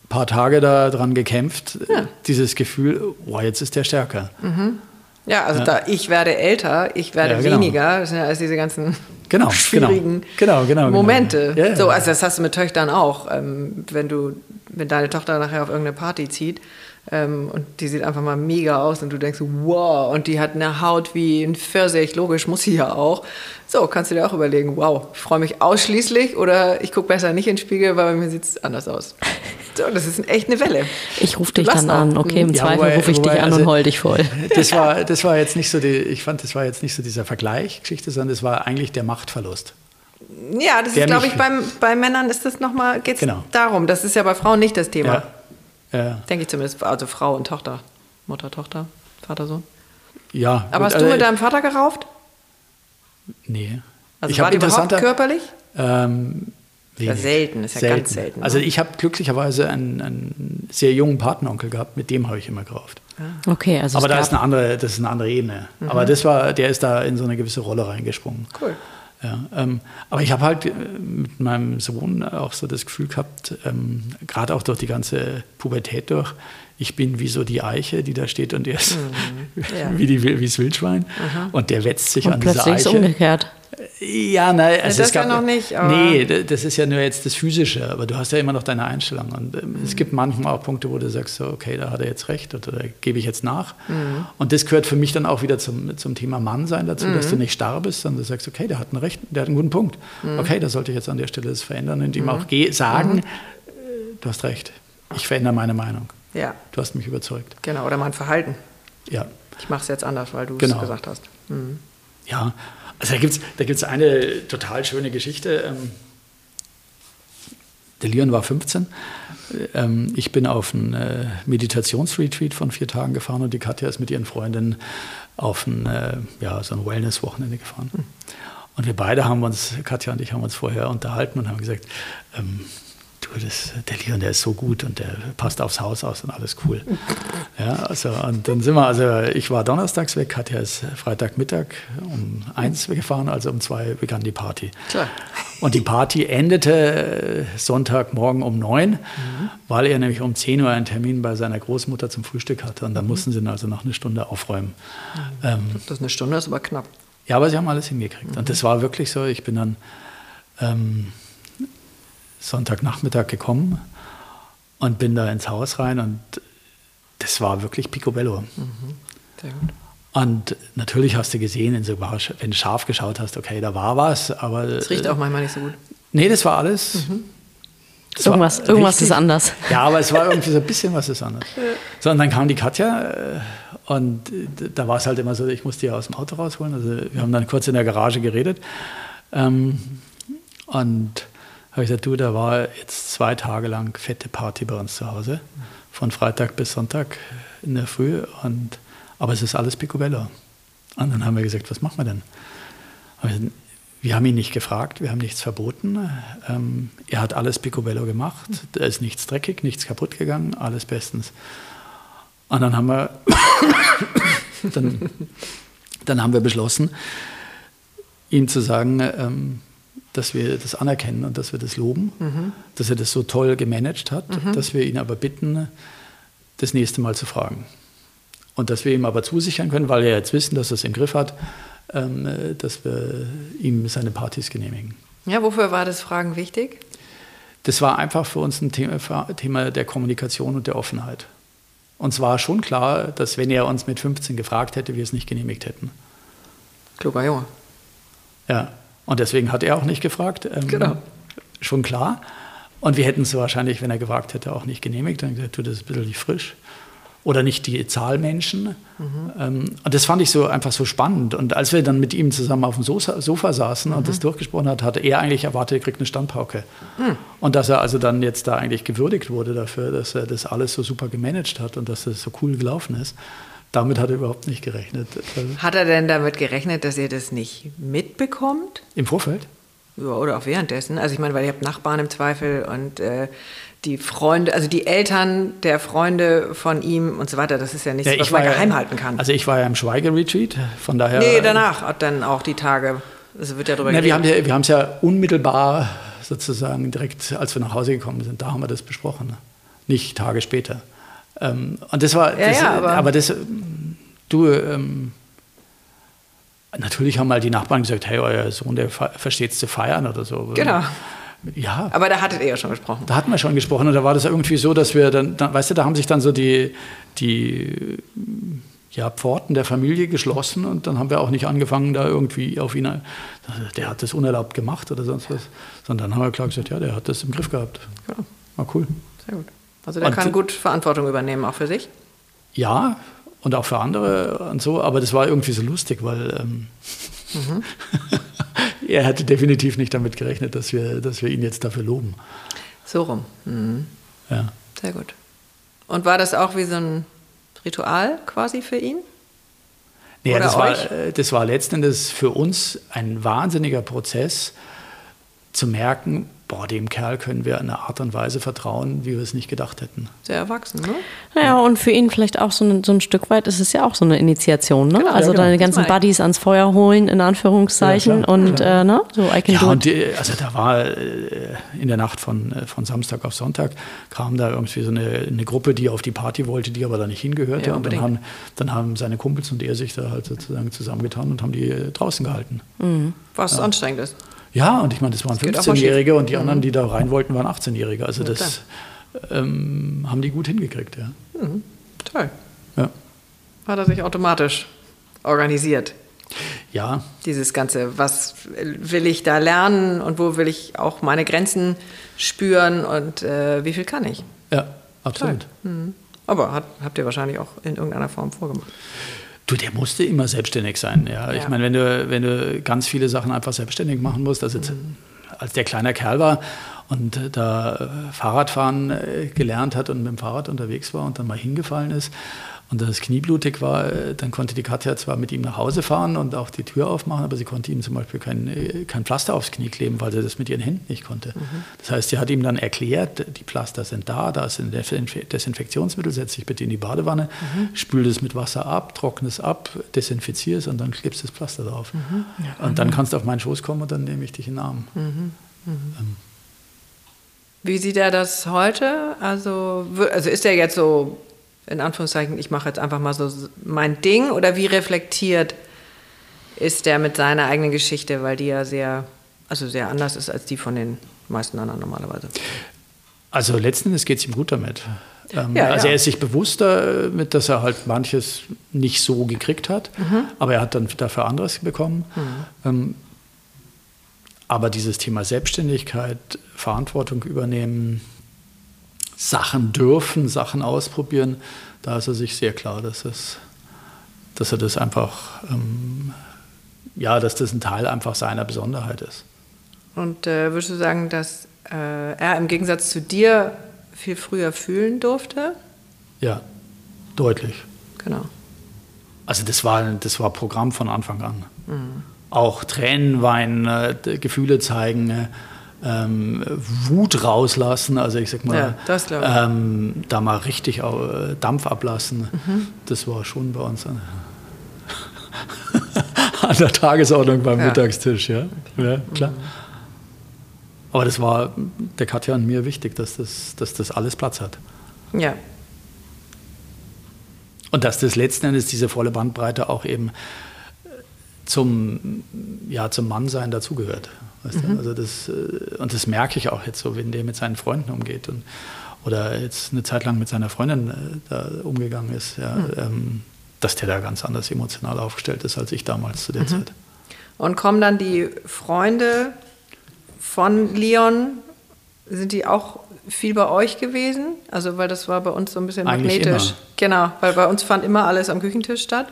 paar Tage daran gekämpft, ja. dieses Gefühl, boah, jetzt ist der stärker. Mhm. Ja, also ja. da ich werde älter, ich werde ja, genau. weniger, das sind ja alles diese ganzen genau, schwierigen genau, genau, genau Momente. Ja, so, also das hast du mit Töchtern auch. Ähm, wenn du, wenn deine Tochter nachher auf irgendeine Party zieht, ähm, und die sieht einfach mal mega aus und du denkst, wow, und die hat eine Haut wie ein Pfirsich, logisch, muss sie ja auch. So, kannst du dir auch überlegen, wow, ich freue mich ausschließlich oder ich gucke besser nicht in den Spiegel, weil bei mir sieht es anders aus. So, das ist echt eine Welle. Ich rufe dich dann an, okay, im ja, Zweifel rufe ich dich an also, und heul dich voll. Das war, das war jetzt nicht so, die, ich fand, das war jetzt nicht so dieser Vergleich-Geschichte, sondern das war eigentlich der Machtverlust. Ja, das der ist, glaube ich, beim, bei Männern ist das nochmal, geht es genau. darum. Das ist ja bei Frauen nicht das Thema. Ja. Ja. Denke ich zumindest. Also Frau und Tochter. Mutter, Tochter, Vater, Sohn. Ja. Aber gut, hast du äh, mit deinem Vater gerauft? Nee. Also ich war die überhaupt körperlich? Ähm, ja, selten, ist ja selten. ganz selten. Also ne? ich habe glücklicherweise einen, einen, sehr jungen Patenonkel gehabt, mit dem habe ich immer gerauft. Ah. Okay, also Aber da ist eine andere, das ist eine andere Ebene. Mhm. Aber das war, der ist da in so eine gewisse Rolle reingesprungen. Cool. Ja, ähm, aber ich habe halt äh, mit meinem Sohn auch so das Gefühl gehabt, ähm, gerade auch durch die ganze Pubertät durch, ich bin wie so die Eiche, die da steht und er ist mhm. ja. wie, die, wie das Wildschwein. Mhm. Und der wetzt sich und an dieser Eiche. Ist umgekehrt. Ja, nein, also das es gab, ja noch nicht. Nee, das ist ja nur jetzt das Physische, aber du hast ja immer noch deine Einstellung. Und mhm. es gibt manchmal auch Punkte, wo du sagst, so, okay, da hat er jetzt recht oder da gebe ich jetzt nach. Mhm. Und das gehört für mich dann auch wieder zum, zum Thema Mannsein dazu, mhm. dass du nicht starr bist, sondern du sagst, okay, der hat einen Recht, der hat einen guten Punkt. Mhm. Okay, da sollte ich jetzt an der Stelle das verändern und ihm mhm. auch sagen, mhm. äh, du hast recht, ich verändere meine Meinung. Ja. Du hast mich überzeugt. Genau, oder mein Verhalten. Ja. Ich mache es jetzt anders, weil du genau. es gesagt hast. Ja, also da gibt es da gibt's eine total schöne Geschichte. Ähm, der Leon war 15. Ähm, ich bin auf ein äh, Meditationsretreat von vier Tagen gefahren und die Katja ist mit ihren Freundinnen auf ein, äh, ja, so ein Wellness-Wochenende gefahren. Und wir beide haben uns, Katja und ich haben uns vorher unterhalten und haben gesagt, ähm, du, das, der Leon, der ist so gut und der passt aufs Haus aus und alles cool. Ja, also, und dann sind wir, also ich war donnerstags weg, Katja ist Freitagmittag um eins gefahren, also um zwei begann die Party. Klar. Und die Party endete Sonntagmorgen um neun, mhm. weil er nämlich um 10 Uhr einen Termin bei seiner Großmutter zum Frühstück hatte und dann mhm. mussten sie ihn also noch eine Stunde aufräumen. Mhm. Ähm, das ist eine Stunde, ist aber knapp. Ja, aber sie haben alles hingekriegt. Und das war wirklich so, ich bin dann... Ähm, Sonntagnachmittag gekommen und bin da ins Haus rein und das war wirklich picobello. Mhm. Sehr gut. Und natürlich hast du gesehen, wenn du scharf geschaut hast, okay, da war was, aber. Es riecht auch manchmal nicht so gut. Nee, das war alles. Mhm. Das irgendwas war irgendwas ist anders. Ja, aber es war irgendwie so ein bisschen was ist anders. Ja. So, und dann kam die Katja äh, und da war es halt immer so, ich musste die aus dem Auto rausholen. Also wir haben dann kurz in der Garage geredet. Ähm, und habe ich gesagt, du, da war jetzt zwei Tage lang fette Party bei uns zu Hause, von Freitag bis Sonntag in der Früh. Und, aber es ist alles Picobello. Und dann haben wir gesagt, was machen wir denn? Wir haben ihn nicht gefragt, wir haben nichts verboten. Ähm, er hat alles Picobello gemacht. Da ist nichts dreckig, nichts kaputt gegangen, alles bestens. Und dann haben wir, dann, dann haben wir beschlossen, ihm zu sagen, ähm, dass wir das anerkennen und dass wir das loben, mhm. dass er das so toll gemanagt hat, mhm. dass wir ihn aber bitten, das nächste Mal zu fragen. Und dass wir ihm aber zusichern können, weil wir jetzt wissen, dass er es im Griff hat, ähm, dass wir ihm seine Partys genehmigen. Ja, wofür war das Fragen wichtig? Das war einfach für uns ein Thema, Thema der Kommunikation und der Offenheit. Uns war schon klar, dass wenn er uns mit 15 gefragt hätte, wir es nicht genehmigt hätten. Kluger Junge. Ja. Und deswegen hat er auch nicht gefragt. Ähm, genau. Schon klar. Und wir hätten es wahrscheinlich, wenn er gefragt hätte, auch nicht genehmigt. Dann gesagt, du, das ist ein bisschen nicht frisch. Oder nicht die Zahl Menschen. Mhm. Ähm, und das fand ich so einfach so spannend. Und als wir dann mit ihm zusammen auf dem Sofa, Sofa saßen mhm. und das durchgesprochen hat, hatte er eigentlich erwartet, er kriegt eine Standpauke. Mhm. Und dass er also dann jetzt da eigentlich gewürdigt wurde dafür, dass er das alles so super gemanagt hat und dass das so cool gelaufen ist. Damit hat er überhaupt nicht gerechnet. Hat er denn damit gerechnet, dass ihr das nicht mitbekommt? Im Vorfeld? Ja, oder auch währenddessen. Also ich meine, weil ihr habt Nachbarn im Zweifel und äh, die Freunde, also die Eltern der Freunde von ihm und so weiter, das ist ja nichts, ja, was man ja, geheim halten kann. Also ich war ja im Schweigeretreat, von daher... Nee, danach, dann auch die Tage, es wird ja darüber na, wir haben ja, Wir haben es ja unmittelbar sozusagen direkt, als wir nach Hause gekommen sind, da haben wir das besprochen, nicht Tage später. Ähm, und das war, ja, das, ja, aber, aber, das, du, ähm, natürlich haben mal die Nachbarn gesagt, hey, euer Sohn, der versteht es zu feiern oder so. Genau. Ja. Aber da hattet ihr ja schon gesprochen. Da hatten wir schon gesprochen und da war das irgendwie so, dass wir dann, dann weißt du, da haben sich dann so die, die ja, Pforten der Familie geschlossen und dann haben wir auch nicht angefangen, da irgendwie auf ihn, der hat das unerlaubt gemacht oder sonst was, sondern dann haben wir klar gesagt, ja, der hat das im Griff gehabt. Ja. War cool. Sehr gut. Also der und, kann gut Verantwortung übernehmen, auch für sich? Ja, und auch für andere und so, aber das war irgendwie so lustig, weil ähm, mhm. er hätte definitiv nicht damit gerechnet, dass wir, dass wir ihn jetzt dafür loben. So rum. Mhm. Ja. Sehr gut. Und war das auch wie so ein Ritual quasi für ihn? Nee, das, war, das war letzten Endes für uns ein wahnsinniger Prozess, zu merken, boah, dem Kerl können wir in einer Art und Weise vertrauen, wie wir es nicht gedacht hätten. Sehr erwachsen, ne? Ja, und für ihn vielleicht auch so ein, so ein Stück weit ist es ja auch so eine Initiation, ne? Genau, also ja, genau. deine ganzen Buddies ans Feuer holen, in Anführungszeichen, ja, und äh, ne? so I can ja, do und die, also da war äh, in der Nacht von, äh, von Samstag auf Sonntag kam da irgendwie so eine, eine Gruppe, die auf die Party wollte, die aber da nicht hingehörte. und dann haben, dann haben seine Kumpels und er sich da halt sozusagen zusammengetan und haben die äh, draußen gehalten. Mhm. Was anstrengend ist. Ja, und ich meine, das waren 15-Jährige und die mhm. anderen, die da rein wollten, waren 18-Jährige. Also ja, das ähm, haben die gut hingekriegt, ja. Mhm. Toll. Ja. Hat er sich automatisch organisiert. Ja. Dieses Ganze, was will ich da lernen und wo will ich auch meine Grenzen spüren und äh, wie viel kann ich? Ja, absolut. Mhm. Aber hat, habt ihr wahrscheinlich auch in irgendeiner Form vorgemacht. Du, der musste immer selbstständig sein. Ja. ja. Ich meine, wenn du, wenn du ganz viele Sachen einfach selbstständig machen musst, also mhm. als der kleiner Kerl war und da Fahrradfahren äh, gelernt hat und mit dem Fahrrad unterwegs war und dann mal hingefallen ist und das Knie blutig war, äh, dann konnte die Katja zwar mit ihm nach Hause fahren und auch die Tür aufmachen, aber sie konnte ihm zum Beispiel kein, äh, kein Pflaster aufs Knie kleben, weil sie das mit ihren Händen nicht konnte. Mhm. Das heißt, sie hat ihm dann erklärt, die Pflaster sind da, da ist ein Desinfektionsmittel, setz dich bitte in die Badewanne, mhm. spül das mit Wasser ab, trockne es ab, desinfizier es und dann klebst du das Pflaster drauf. Mhm. Ja, und dann kannst du auf meinen Schoß kommen und dann nehme ich dich in den Arm. Mhm. Mhm. Ähm. Wie sieht er das heute? Also, also ist er jetzt so in Anführungszeichen, ich mache jetzt einfach mal so mein Ding oder wie reflektiert ist der mit seiner eigenen Geschichte, weil die ja sehr, also sehr anders ist als die von den meisten anderen normalerweise. Also letzten Endes geht es ihm gut damit. Ähm, ja, also ja. er ist sich bewusster mit, dass er halt manches nicht so gekriegt hat, mhm. aber er hat dann dafür anderes bekommen. Mhm. Ähm, aber dieses Thema Selbstständigkeit, Verantwortung übernehmen, Sachen dürfen, Sachen ausprobieren, da ist er sich sehr klar, dass, es, dass er das einfach, ähm, ja, dass das ein Teil einfach seiner Besonderheit ist. Und äh, würdest du sagen, dass äh, er im Gegensatz zu dir viel früher fühlen durfte? Ja, deutlich. Genau. Also das war, das war Programm von Anfang an. Mhm. Auch Tränen weinen, äh, Gefühle zeigen, äh, ähm, Wut rauslassen, also ich sag mal, ja, ähm, da mal richtig Dampf ablassen, mhm. das war schon bei uns an, an der Tagesordnung beim ja. Mittagstisch, ja, ja klar. Mhm. Aber das war der Katja und mir wichtig, dass das, dass das alles Platz hat. Ja. Und dass das letzten Endes diese volle Bandbreite auch eben zum, ja, zum Mannsein dazugehört. Weißt mhm. Also das, äh, und das merke ich auch jetzt so, wenn der mit seinen Freunden umgeht und, oder jetzt eine Zeit lang mit seiner Freundin äh, da umgegangen ist, ja, mhm. ähm, dass der da ganz anders emotional aufgestellt ist als ich damals zu der mhm. Zeit. Und kommen dann die Freunde von Leon, sind die auch viel bei euch gewesen? Also, weil das war bei uns so ein bisschen Eigentlich magnetisch. Immer. Genau, weil bei uns fand immer alles am Küchentisch statt.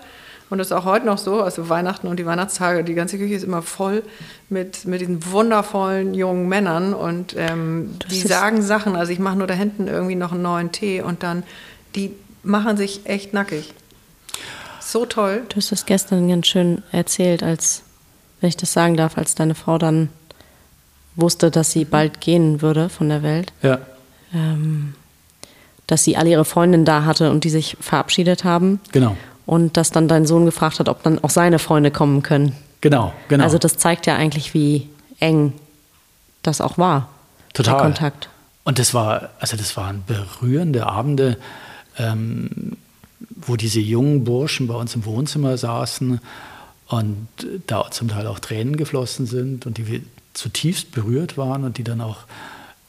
Und das ist auch heute noch so, also Weihnachten und die Weihnachtstage, die ganze Küche ist immer voll mit, mit diesen wundervollen jungen Männern und ähm, die sagen Sachen, also ich mache nur da hinten irgendwie noch einen neuen Tee und dann, die machen sich echt nackig. So toll. Du hast das gestern ganz schön erzählt, als, wenn ich das sagen darf, als deine Frau dann wusste, dass sie bald gehen würde von der Welt. Ja. Ähm, dass sie alle ihre Freundinnen da hatte und die sich verabschiedet haben. Genau und dass dann dein Sohn gefragt hat, ob dann auch seine Freunde kommen können. Genau, genau. Also das zeigt ja eigentlich, wie eng das auch war. Total. Der Kontakt. Und das war, also das waren berührende Abende, ähm, wo diese jungen Burschen bei uns im Wohnzimmer saßen und da zum Teil auch Tränen geflossen sind und die zutiefst berührt waren und die dann auch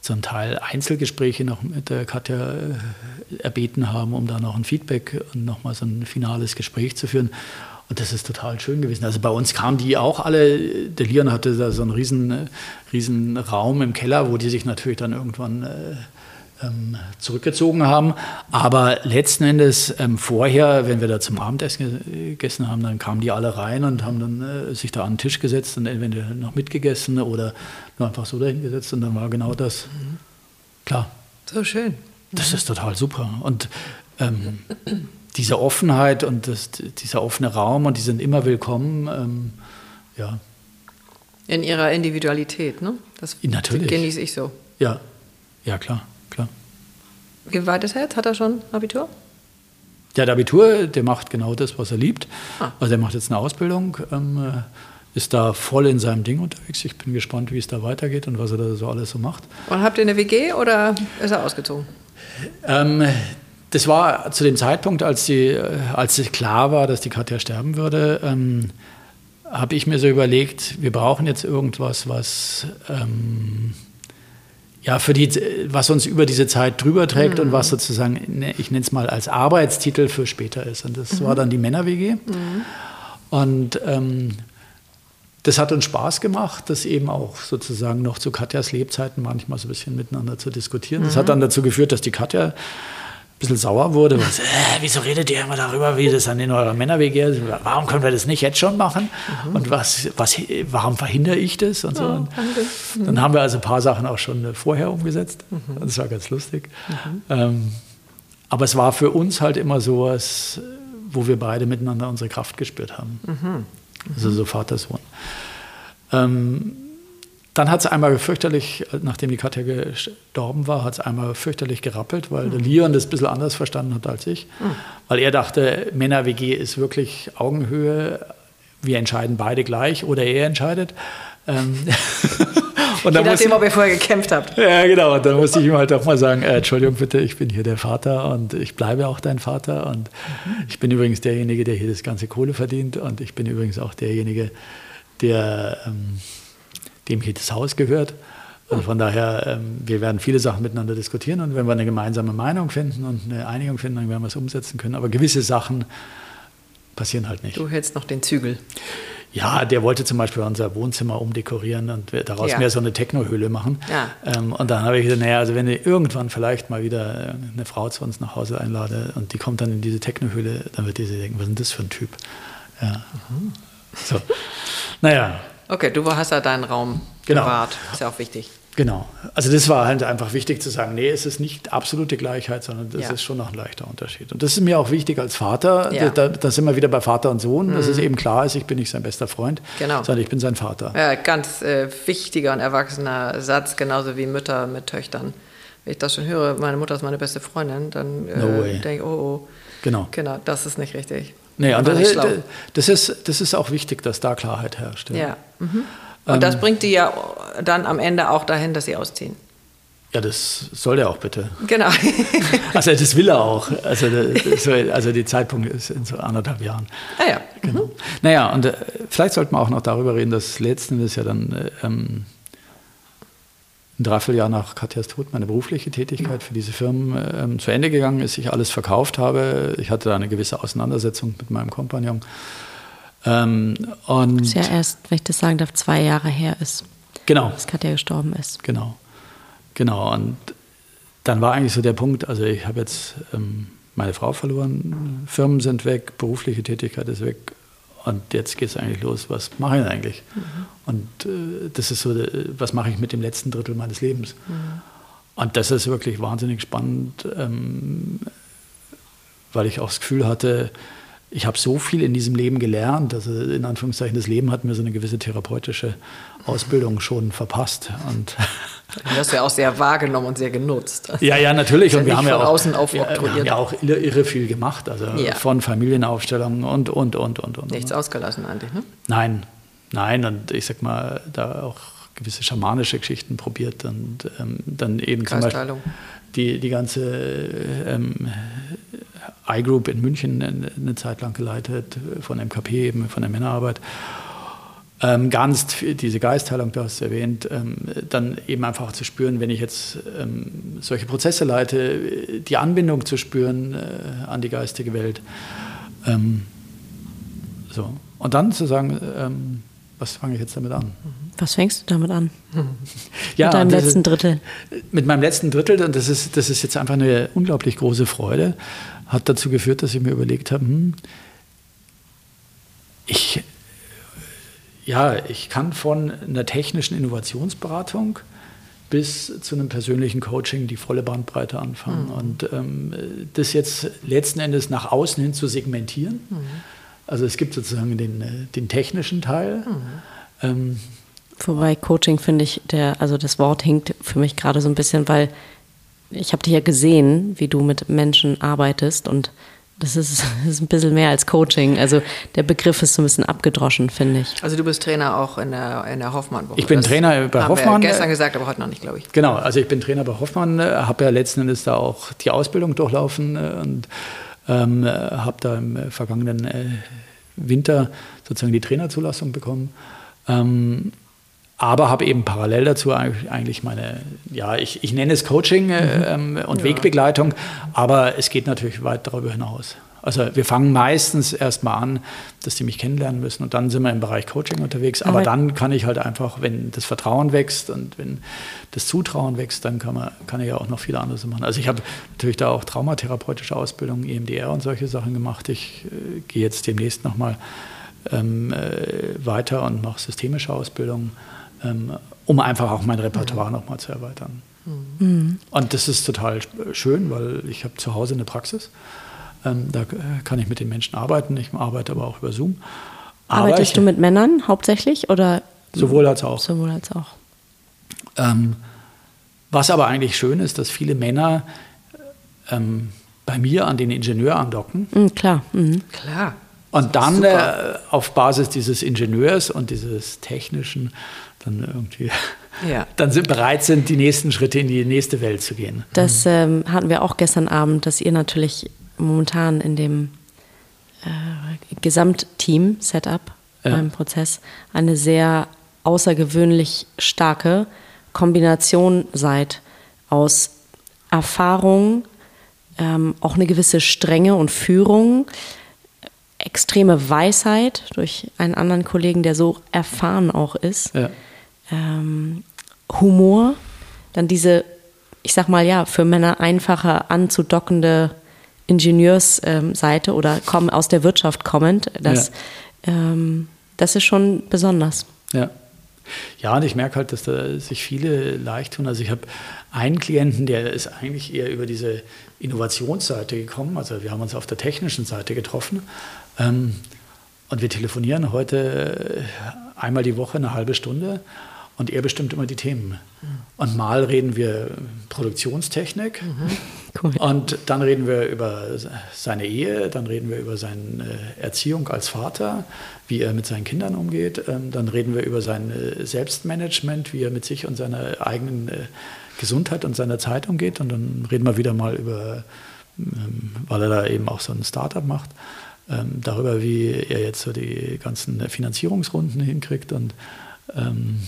zum Teil Einzelgespräche noch mit der Katja äh, erbeten haben, um da noch ein Feedback und nochmal so ein finales Gespräch zu führen. Und das ist total schön gewesen. Also bei uns kamen die auch alle, der Lian hatte da so einen riesen, riesen Raum im Keller, wo die sich natürlich dann irgendwann äh, zurückgezogen haben. Aber letzten Endes ähm, vorher, wenn wir da zum Abendessen gegessen haben, dann kamen die alle rein und haben dann äh, sich da an den Tisch gesetzt und entweder noch mitgegessen oder nur einfach so dahin gesetzt und dann war genau das. Klar. So schön. Das ist total super. Und ähm, diese Offenheit und das, dieser offene Raum und die sind immer willkommen, ähm, ja. In ihrer Individualität, ne? Das Natürlich. genieße ich so. Ja, ja klar, klar. Wie weit ist er jetzt? Hat er schon Abitur? Der hat Abitur, der macht genau das, was er liebt. Ah. Also er macht jetzt eine Ausbildung, ähm, äh, ist da voll in seinem Ding unterwegs. Ich bin gespannt, wie es da weitergeht und was er da so alles so macht. Und habt ihr eine WG oder ist er ausgezogen? Ähm, das war zu dem Zeitpunkt, als, die, äh, als es klar war, dass die Katja sterben würde, ähm, habe ich mir so überlegt, wir brauchen jetzt irgendwas, was ähm, ja für die, was uns über diese Zeit drüber trägt mhm. und was sozusagen, ne, ich nenne es mal als Arbeitstitel für später ist. Und das mhm. war dann die Männer-WG. Mhm. Und ähm, das hat uns Spaß gemacht, das eben auch sozusagen noch zu Katjas Lebzeiten manchmal so ein bisschen miteinander zu diskutieren. Das hat mhm. dann dazu geführt, dass die Katja bisschen sauer wurde. Was, äh, wieso redet ihr immer darüber, wie das dann in eurer Männer-WG ist? Warum können wir das nicht jetzt schon machen? Mhm. Und was, was, warum verhindere ich das? Und so. Oh, und dann haben wir also ein paar Sachen auch schon vorher umgesetzt. Mhm. Das war ganz lustig. Mhm. Ähm, aber es war für uns halt immer so was, wo wir beide miteinander unsere Kraft gespürt haben. Mhm. Also so Vater-Sohn. Ähm, dann hat es einmal fürchterlich, nachdem die Katja gestorben war, hat es einmal fürchterlich gerappelt, weil mhm. der Leon das ein bisschen anders verstanden hat als ich. Mhm. Weil er dachte, Männer-WG ist wirklich Augenhöhe, wir entscheiden beide gleich oder er entscheidet. Ähm und dann Je nachdem, ob ihr vorher gekämpft habt. Ja, genau. Und dann musste ich ihm halt auch mal sagen, äh, Entschuldigung bitte, ich bin hier der Vater und ich bleibe auch dein Vater. Und mhm. ich bin übrigens derjenige, der hier das ganze Kohle verdient. Und ich bin übrigens auch derjenige, der... Ähm, dem hier das Haus gehört. Und von daher, ähm, wir werden viele Sachen miteinander diskutieren und wenn wir eine gemeinsame Meinung finden und eine Einigung finden, dann werden wir es umsetzen können. Aber gewisse Sachen passieren halt nicht. Du hältst noch den Zügel. Ja, der wollte zum Beispiel unser Wohnzimmer umdekorieren und daraus ja. mehr so eine Technohöhle machen. Ja. Ähm, und dann habe ich gesagt, naja, also wenn ich irgendwann vielleicht mal wieder eine Frau zu uns nach Hause einlade und die kommt dann in diese Technohöhle, dann wird die sich denken, was ist denn das für ein Typ? Ja. Mhm. So. Naja, Okay, du hast ja deinen Raum genau. bewahrt. Ist ja auch wichtig. Genau. Also das war halt einfach wichtig zu sagen, nee, es ist nicht absolute Gleichheit, sondern das ja. ist schon noch ein leichter Unterschied. Und das ist mir auch wichtig als Vater. Ja. Da, da, sind wir wieder bei Vater und Sohn, mhm. dass es eben klar ist, ich bin nicht sein bester Freund, genau. sondern ich bin sein Vater. Ja, ganz äh, wichtiger und erwachsener Satz, genauso wie Mütter mit Töchtern. Wenn ich das schon höre, meine Mutter ist meine beste Freundin, dann äh, no denke ich, oh, oh. Genau. Genau, das ist nicht richtig. Nee, und das, das, ist, das ist auch wichtig, dass da Klarheit herrscht. Ja. ja. Mhm. Und ähm, das bringt die ja dann am Ende auch dahin, dass sie ausziehen. Ja, das soll er auch bitte. Genau. also das will er auch. Also, also die Zeitpunkt ist in so anderthalb Jahren. Ah ja. Genau. Mhm. Naja, und äh, vielleicht sollten wir auch noch darüber reden, dass letzten Endes ja dann äh, ähm, ein Dreivierteljahr nach Katjas Tod meine berufliche Tätigkeit für diese Firmen ähm, zu Ende gegangen ist, ich alles verkauft habe. Ich hatte da eine gewisse Auseinandersetzung mit meinem Kompagnon. Ähm, und das ja erst, wenn ich das sagen darf, zwei Jahre her ist. Genau. Dass Katja gestorben ist. Genau. Genau. Und dann war eigentlich so der Punkt, also ich habe jetzt ähm, meine Frau verloren, Firmen sind weg, berufliche Tätigkeit ist weg, und jetzt geht es eigentlich los, was mache ich eigentlich? Mhm. Und äh, das ist so, äh, was mache ich mit dem letzten Drittel meines Lebens? Mhm. Und das ist wirklich wahnsinnig spannend, ähm, weil ich auch das Gefühl hatte, ich habe so viel in diesem Leben gelernt. Also in Anführungszeichen, das Leben hat mir so eine gewisse therapeutische Ausbildung schon verpasst. Und du hast ja auch sehr wahrgenommen und sehr genutzt. Also ja, ja, natürlich. Und wir haben ja, auch, wir haben ja auch irre viel gemacht. Also ja. von Familienaufstellungen und, und, und, und, und. Nichts ausgelassen eigentlich, ne? Nein, nein. Und ich sag mal, da auch gewisse schamanische Geschichten probiert und ähm, dann eben zum Beispiel die, die ganze ähm, iGroup in München eine Zeit lang geleitet, von MKP, eben von der Männerarbeit. Ähm, ganz diese Geistheilung, du hast es erwähnt, ähm, dann eben einfach zu spüren, wenn ich jetzt ähm, solche Prozesse leite, die Anbindung zu spüren äh, an die geistige Welt. Ähm, so. Und dann zu sagen, ähm, was fange ich jetzt damit an? Was fängst du damit an? ja, mit deinem letzten Drittel? Mit meinem letzten Drittel, und das ist, das ist jetzt einfach eine unglaublich große Freude hat dazu geführt, dass ich mir überlegt habe, hm, ich, ja, ich kann von einer technischen Innovationsberatung bis zu einem persönlichen Coaching die volle Bandbreite anfangen. Mhm. Und ähm, das jetzt letzten Endes nach außen hin zu segmentieren. Mhm. Also es gibt sozusagen den, den technischen Teil. Mhm. Ähm, Wobei Coaching finde ich, der, also das Wort hinkt für mich gerade so ein bisschen, weil ich habe dich ja gesehen, wie du mit Menschen arbeitest und das ist, das ist ein bisschen mehr als Coaching. Also der Begriff ist so ein bisschen abgedroschen, finde ich. Also du bist Trainer auch in der, in der Hoffmann-Woche. Ich bin das Trainer bei haben Hoffmann. Wir gestern gesagt, aber heute noch nicht, glaube ich. Genau, also ich bin Trainer bei Hoffmann, habe ja letzten Endes da auch die Ausbildung durchlaufen äh, und ähm, habe da im vergangenen äh, Winter sozusagen die Trainerzulassung bekommen. Ähm, aber habe eben parallel dazu eigentlich meine, ja, ich, ich nenne es Coaching äh, mhm. ähm, und ja. Wegbegleitung, aber es geht natürlich weit darüber hinaus. Also wir fangen meistens erstmal an, dass die mich kennenlernen müssen und dann sind wir im Bereich Coaching unterwegs. Aber, aber dann kann ich halt einfach, wenn das Vertrauen wächst und wenn das Zutrauen wächst, dann kann, man, kann ich ja auch noch viele andere machen. Also ich habe natürlich da auch traumatherapeutische Ausbildung, EMDR und solche Sachen gemacht. Ich äh, gehe jetzt demnächst nochmal ähm, äh, weiter und mache systemische Ausbildung ähm, um einfach auch mein Repertoire mhm. nochmal zu erweitern. Mhm. Und das ist total schön, weil ich habe zu Hause eine Praxis. Ähm, da kann ich mit den Menschen arbeiten. Ich arbeite aber auch über Zoom. Arbeitest ich, du mit Männern hauptsächlich oder? Sowohl als auch. Sowohl als auch. Ähm, was aber eigentlich schön ist, dass viele Männer ähm, bei mir an den Ingenieur andocken. Mhm, klar. Mhm. Klar. Und dann äh, auf Basis dieses Ingenieurs und dieses technischen dann irgendwie ja. dann sind, bereit sind, die nächsten Schritte in die nächste Welt zu gehen. Das ähm, hatten wir auch gestern Abend, dass ihr natürlich momentan in dem äh, Gesamtteam-Setup ja. beim Prozess eine sehr außergewöhnlich starke Kombination seid aus Erfahrung, ähm, auch eine gewisse Strenge und Führung, extreme Weisheit durch einen anderen Kollegen, der so erfahren auch ist. Ja ähm, Humor, dann diese, ich sag mal ja, für Männer einfacher anzudockende Ingenieursseite ähm, oder kommen aus der Wirtschaft kommend, das, ja. ähm, das ist schon besonders. Ja. Ja, und ich merke halt, dass da sich viele leicht tun. Also ich habe einen Klienten, der ist eigentlich eher über diese Innovationsseite gekommen. Also wir haben uns auf der technischen Seite getroffen. Ähm, und wir telefonieren heute einmal die Woche eine halbe Stunde. Und er bestimmt immer die Themen. Und mal reden wir Produktionstechnik. Mhm. Cool. Und dann reden wir über seine Ehe, dann reden wir über seine Erziehung als Vater, wie er mit seinen Kindern umgeht. Ähm, dann reden wir über sein äh, Selbstmanagement, wie er mit sich und seiner eigenen äh, Gesundheit und seiner Zeit umgeht. Und dann reden wir wieder mal über, ähm, weil er da eben auch so ein Startup macht, ähm, darüber, wie er jetzt so die ganzen Finanzierungsrunden hinkriegt und ähm,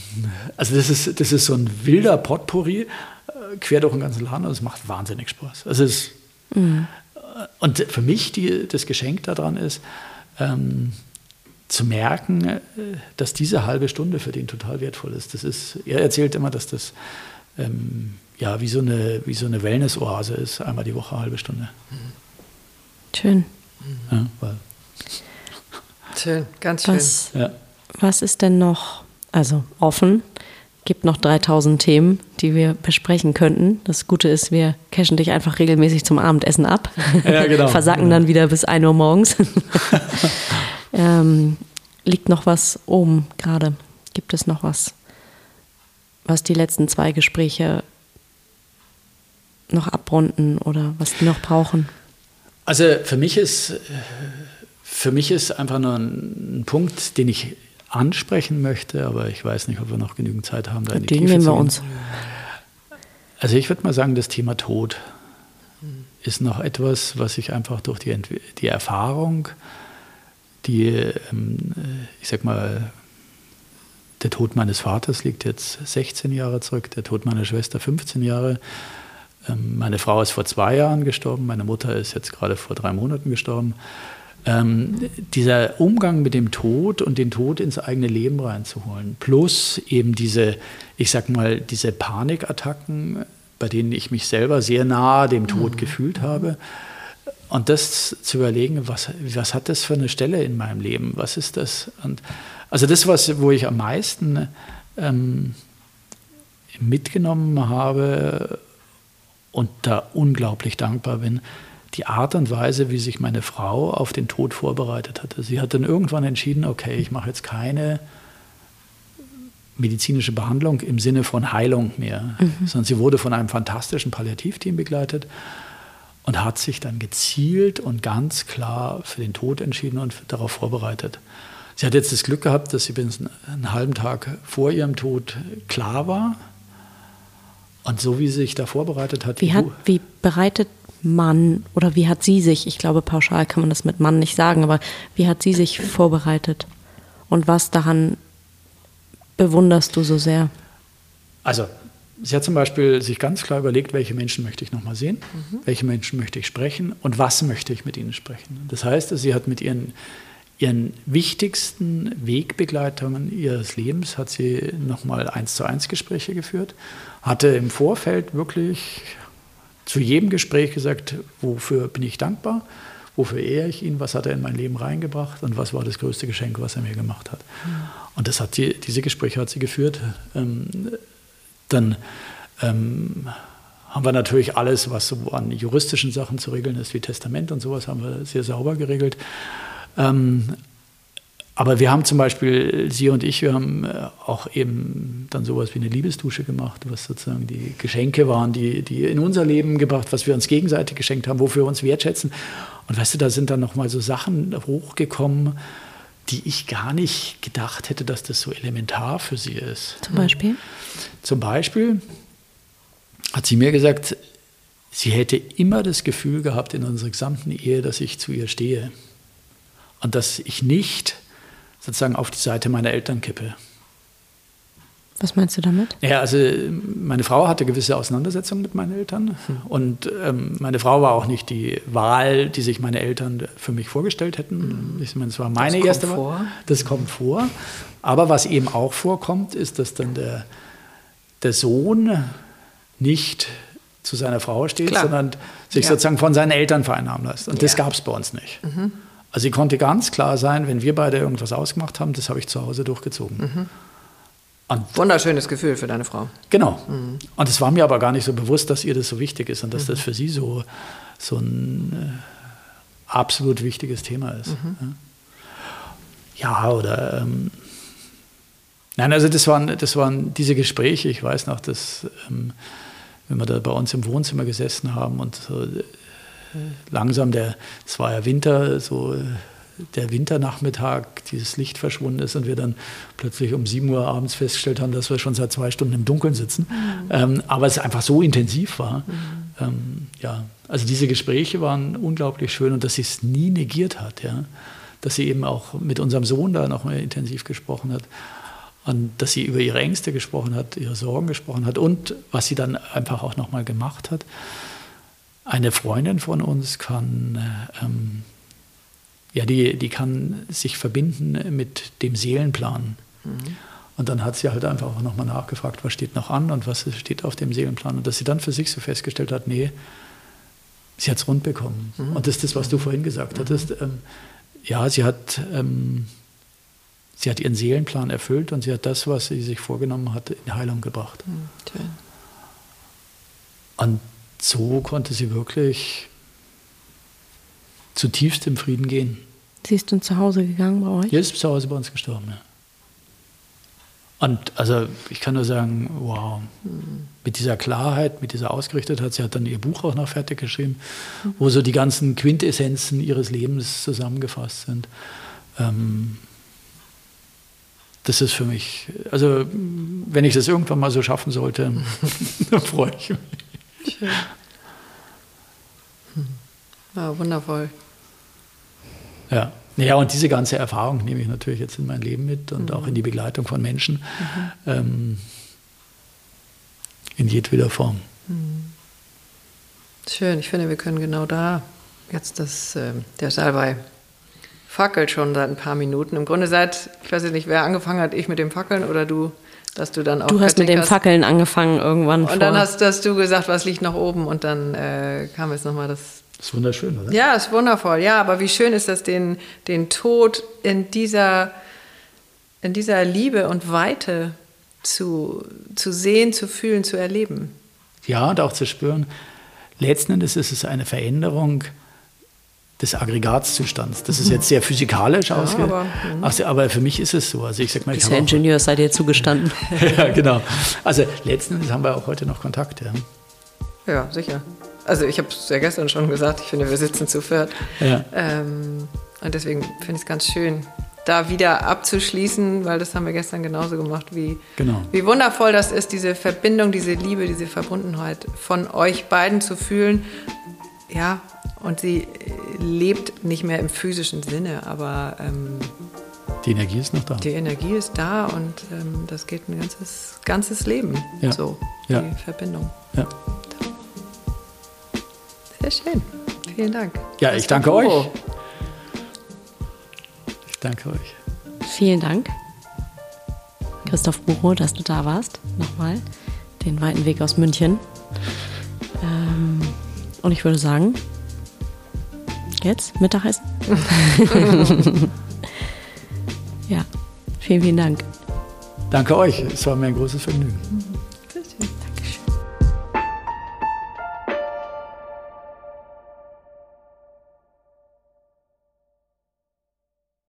also das ist, das ist so ein wilder Potpourri, äh, quer durch den ganzen Laden und es macht wahnsinnig Spaß. Also es, mhm. Und für mich die, das Geschenk daran ist, ähm, zu merken, äh, dass diese halbe Stunde für den total wertvoll ist. Das ist er erzählt immer, dass das ähm, ja, wie so eine, wie so eine Wellness-Oase ist, einmal die Woche, eine halbe Stunde. Schön. Ja, schön, ganz schön. Was, ja. was ist denn noch also offen. Gibt noch 3000 Themen, die wir besprechen könnten. Das Gute ist, wir cashen dich einfach regelmäßig zum Abendessen ab. Ja, genau. Versacken genau. dann wieder bis 1 Uhr morgens. ähm, liegt noch was oben gerade? Gibt es noch was, was die letzten zwei Gespräche noch abrunden oder was die noch brauchen? Also für mich ist, für mich ist einfach nur ein, ein Punkt, den ich ansprechen möchte, aber ich weiß nicht, ob wir noch genügend Zeit haben, da in die Den Tiefe nehmen wir uns. Also ich würde mal sagen, das Thema Tod ist noch etwas, was ich einfach durch die, die Erfahrung, die, ähm, ich sag mal, der Tod meines Vaters liegt jetzt 16 Jahre zurück, der Tod meiner Schwester 15 Jahre. Ähm, meine Frau ist vor zwei Jahren gestorben, meine Mutter ist jetzt gerade vor drei Monaten gestorben ähm, dieser Umgang mit dem Tod und den Tod ins eigene Leben reinzuholen, plus eben diese, ich sag mal, diese Panikattacken, bei denen ich mich selber sehr nahe dem Tod mhm. gefühlt habe. Und das zu überlegen, was, was hat das für eine Stelle in meinem Leben? Was ist das? Und also das, was, wo ich am meisten ähm, mitgenommen habe und da unglaublich dankbar bin, die Art und Weise, wie sich meine Frau auf den Tod vorbereitet hatte. Sie hat dann irgendwann entschieden, okay, ich mache jetzt keine medizinische Behandlung im Sinne von Heilung mehr, mhm. sondern sie wurde von einem fantastischen Palliativteam begleitet und hat sich dann gezielt und ganz klar für den Tod entschieden und darauf vorbereitet. Sie hat jetzt das Glück gehabt, dass sie bis einen halben Tag vor ihrem Tod klar war. Und so wie sie sich da vorbereitet hat. Wie, hat, wie bereitet man oder wie hat sie sich, ich glaube pauschal kann man das mit Mann nicht sagen, aber wie hat sie sich vorbereitet? Und was daran bewunderst du so sehr? Also, sie hat zum Beispiel sich ganz klar überlegt, welche Menschen möchte ich nochmal sehen, mhm. welche Menschen möchte ich sprechen und was möchte ich mit ihnen sprechen. Das heißt, sie hat mit ihren, ihren wichtigsten Wegbegleitungen ihres Lebens hat sie nochmal eins zu eins Gespräche geführt, hatte im Vorfeld wirklich zu jedem Gespräch gesagt, wofür bin ich dankbar, wofür ehre ich ihn, was hat er in mein Leben reingebracht und was war das größte Geschenk, was er mir gemacht hat. Mhm. Und das hat sie, diese Gespräche hat sie geführt. Ähm, dann ähm, haben wir natürlich alles, was so an juristischen Sachen zu regeln ist, wie Testament und sowas, haben wir sehr sauber geregelt. Ähm, aber wir haben zum Beispiel, sie und ich, wir haben äh, auch eben dann sowas wie eine Liebesdusche gemacht, was sozusagen die Geschenke waren, die, die in unser Leben gebracht, was wir uns gegenseitig geschenkt haben, wofür wir uns wertschätzen. Und weißt du, da sind dann nochmal so Sachen hochgekommen, die ich gar nicht gedacht hätte, dass das so elementar für sie ist. Zum Beispiel? Zum Beispiel hat sie mir gesagt, sie hätte immer das Gefühl gehabt in unserer gesamten Ehe, dass ich zu ihr stehe. Und dass ich nicht sozusagen auf die Seite meiner Eltern kippe. Was meinst du damit? Ja, also meine Frau hatte gewisse Auseinandersetzungen mit meinen Eltern hm. und ähm, meine Frau war auch nicht die Wahl, die sich meine Eltern für mich vorgestellt hätten. Hm. Ich meine, es war meine das erste Wahl. Das kommt vor. Aber was eben auch vorkommt, ist, dass dann der, der Sohn nicht zu seiner Frau steht, Klar. sondern sich ja. sozusagen von seinen Eltern vereinnahmen lässt. Und ja. das gab es bei uns nicht. Mhm. Also sie konnte ganz klar sein, wenn wir beide irgendwas ausgemacht haben, das habe ich zu Hause durchgezogen. Mhm. Und Wunderschönes Gefühl für deine Frau. Genau. Mhm. Und es war mir aber gar nicht so bewusst, dass ihr das so wichtig ist und dass mhm. das für sie so, so ein äh, absolut wichtiges Thema ist. Mhm. Ja, oder. Ähm, nein, also das waren, das waren diese Gespräche. Ich weiß noch, dass, ähm, wenn wir da bei uns im Wohnzimmer gesessen haben und so, langsam der, es war ja Winter, so der Winternachmittag, dieses Licht verschwunden ist und wir dann plötzlich um 7 Uhr abends festgestellt haben, dass wir schon seit zwei Stunden im Dunkeln sitzen. Mhm. Ähm, aber es einfach so intensiv war. Mhm. Ähm, ja, also diese Gespräche waren unglaublich schön und dass sie es nie negiert hat, ja. Dass sie eben auch mit unserem Sohn da noch mal intensiv gesprochen hat. Und dass sie über ihre Ängste gesprochen hat, ihre Sorgen gesprochen hat und was sie dann einfach auch noch mal gemacht hat. Eine Freundin von uns kann, ähm, ja, die, die kann sich verbinden mit dem Seelenplan. Mhm. Und dann hat sie halt einfach auch nochmal nachgefragt, was steht noch an und was steht auf dem Seelenplan. Und dass sie dann für sich so festgestellt hat, nee, sie hat es rund bekommen. Mhm. Und das ist das, was du vorhin gesagt mhm. hattest. Ähm, ja, sie hat, ähm, sie hat ihren Seelenplan erfüllt und sie hat das, was sie sich vorgenommen hatte, in Heilung gebracht. Mhm, und so konnte sie wirklich zutiefst im Frieden gehen. Sie ist dann zu Hause gegangen bei euch? Sie ist zu Hause bei uns gestorben, ja. Und also ich kann nur sagen, wow, mit dieser Klarheit, mit dieser Ausgerichtetheit, sie hat dann ihr Buch auch noch fertig geschrieben, wo so die ganzen Quintessenzen ihres Lebens zusammengefasst sind. Ähm, das ist für mich, also wenn ich das irgendwann mal so schaffen sollte, dann freue ich mich. Schön. Ja, wundervoll. Ja. Ja, und diese ganze Erfahrung nehme ich natürlich jetzt in mein Leben mit und mhm. auch in die Begleitung von Menschen mhm. ähm, in jedweder Form. Mhm. Schön, ich finde, wir können genau da jetzt das, äh, der Salbei fackelt schon seit ein paar Minuten. Im Grunde seit, ich weiß nicht, wer angefangen hat, ich mit dem Fackeln oder du? Dass du dann auch. Du hast mit dem Fackeln angefangen irgendwann. Und vor. dann hast, hast, du gesagt, was liegt noch oben und dann äh, kam jetzt nochmal das. Das ist wunderschön, oder? Ja, ist wundervoll. Ja, aber wie schön ist das, den, den Tod in dieser, in dieser Liebe und Weite zu, zu sehen, zu fühlen, zu erleben. Ja, und auch zu spüren. Letzten Endes ist es eine Veränderung des Aggregatzustands. Das ist jetzt sehr physikalisch ja, ausgedrückt, aber, also, aber, für mich ist es so. Also ich sag mal, ich Dieser Ingenieur sei dir zugestanden. ja, genau. Also letzten Endes haben wir auch heute noch Kontakt. Ja, ja sicher. Also ich habe es ja gestern schon gesagt, ich finde, wir sitzen zu viert. Ja. Ähm, und deswegen finde ich es ganz schön, da wieder abzuschließen, weil das haben wir gestern genauso gemacht, wie, genau. wie wundervoll das ist, diese Verbindung, diese Liebe, diese Verbundenheit von euch beiden zu fühlen. Ja, und sie lebt nicht mehr im physischen Sinne, aber ähm, die Energie ist noch da. Die Energie ist da und ähm, das geht ein ganzes, ganzes Leben. Ja. So, die ja. Verbindung. Ja. Sehr schön. Vielen Dank. Ja, ich danke euch. Ich danke euch. Vielen Dank, Christoph Bucho, dass du da warst. Nochmal den weiten Weg aus München. Ähm, und ich würde sagen, Jetzt? Mittagessen? ja, vielen, vielen Dank. Danke euch. Es war mir ein großes Vergnügen.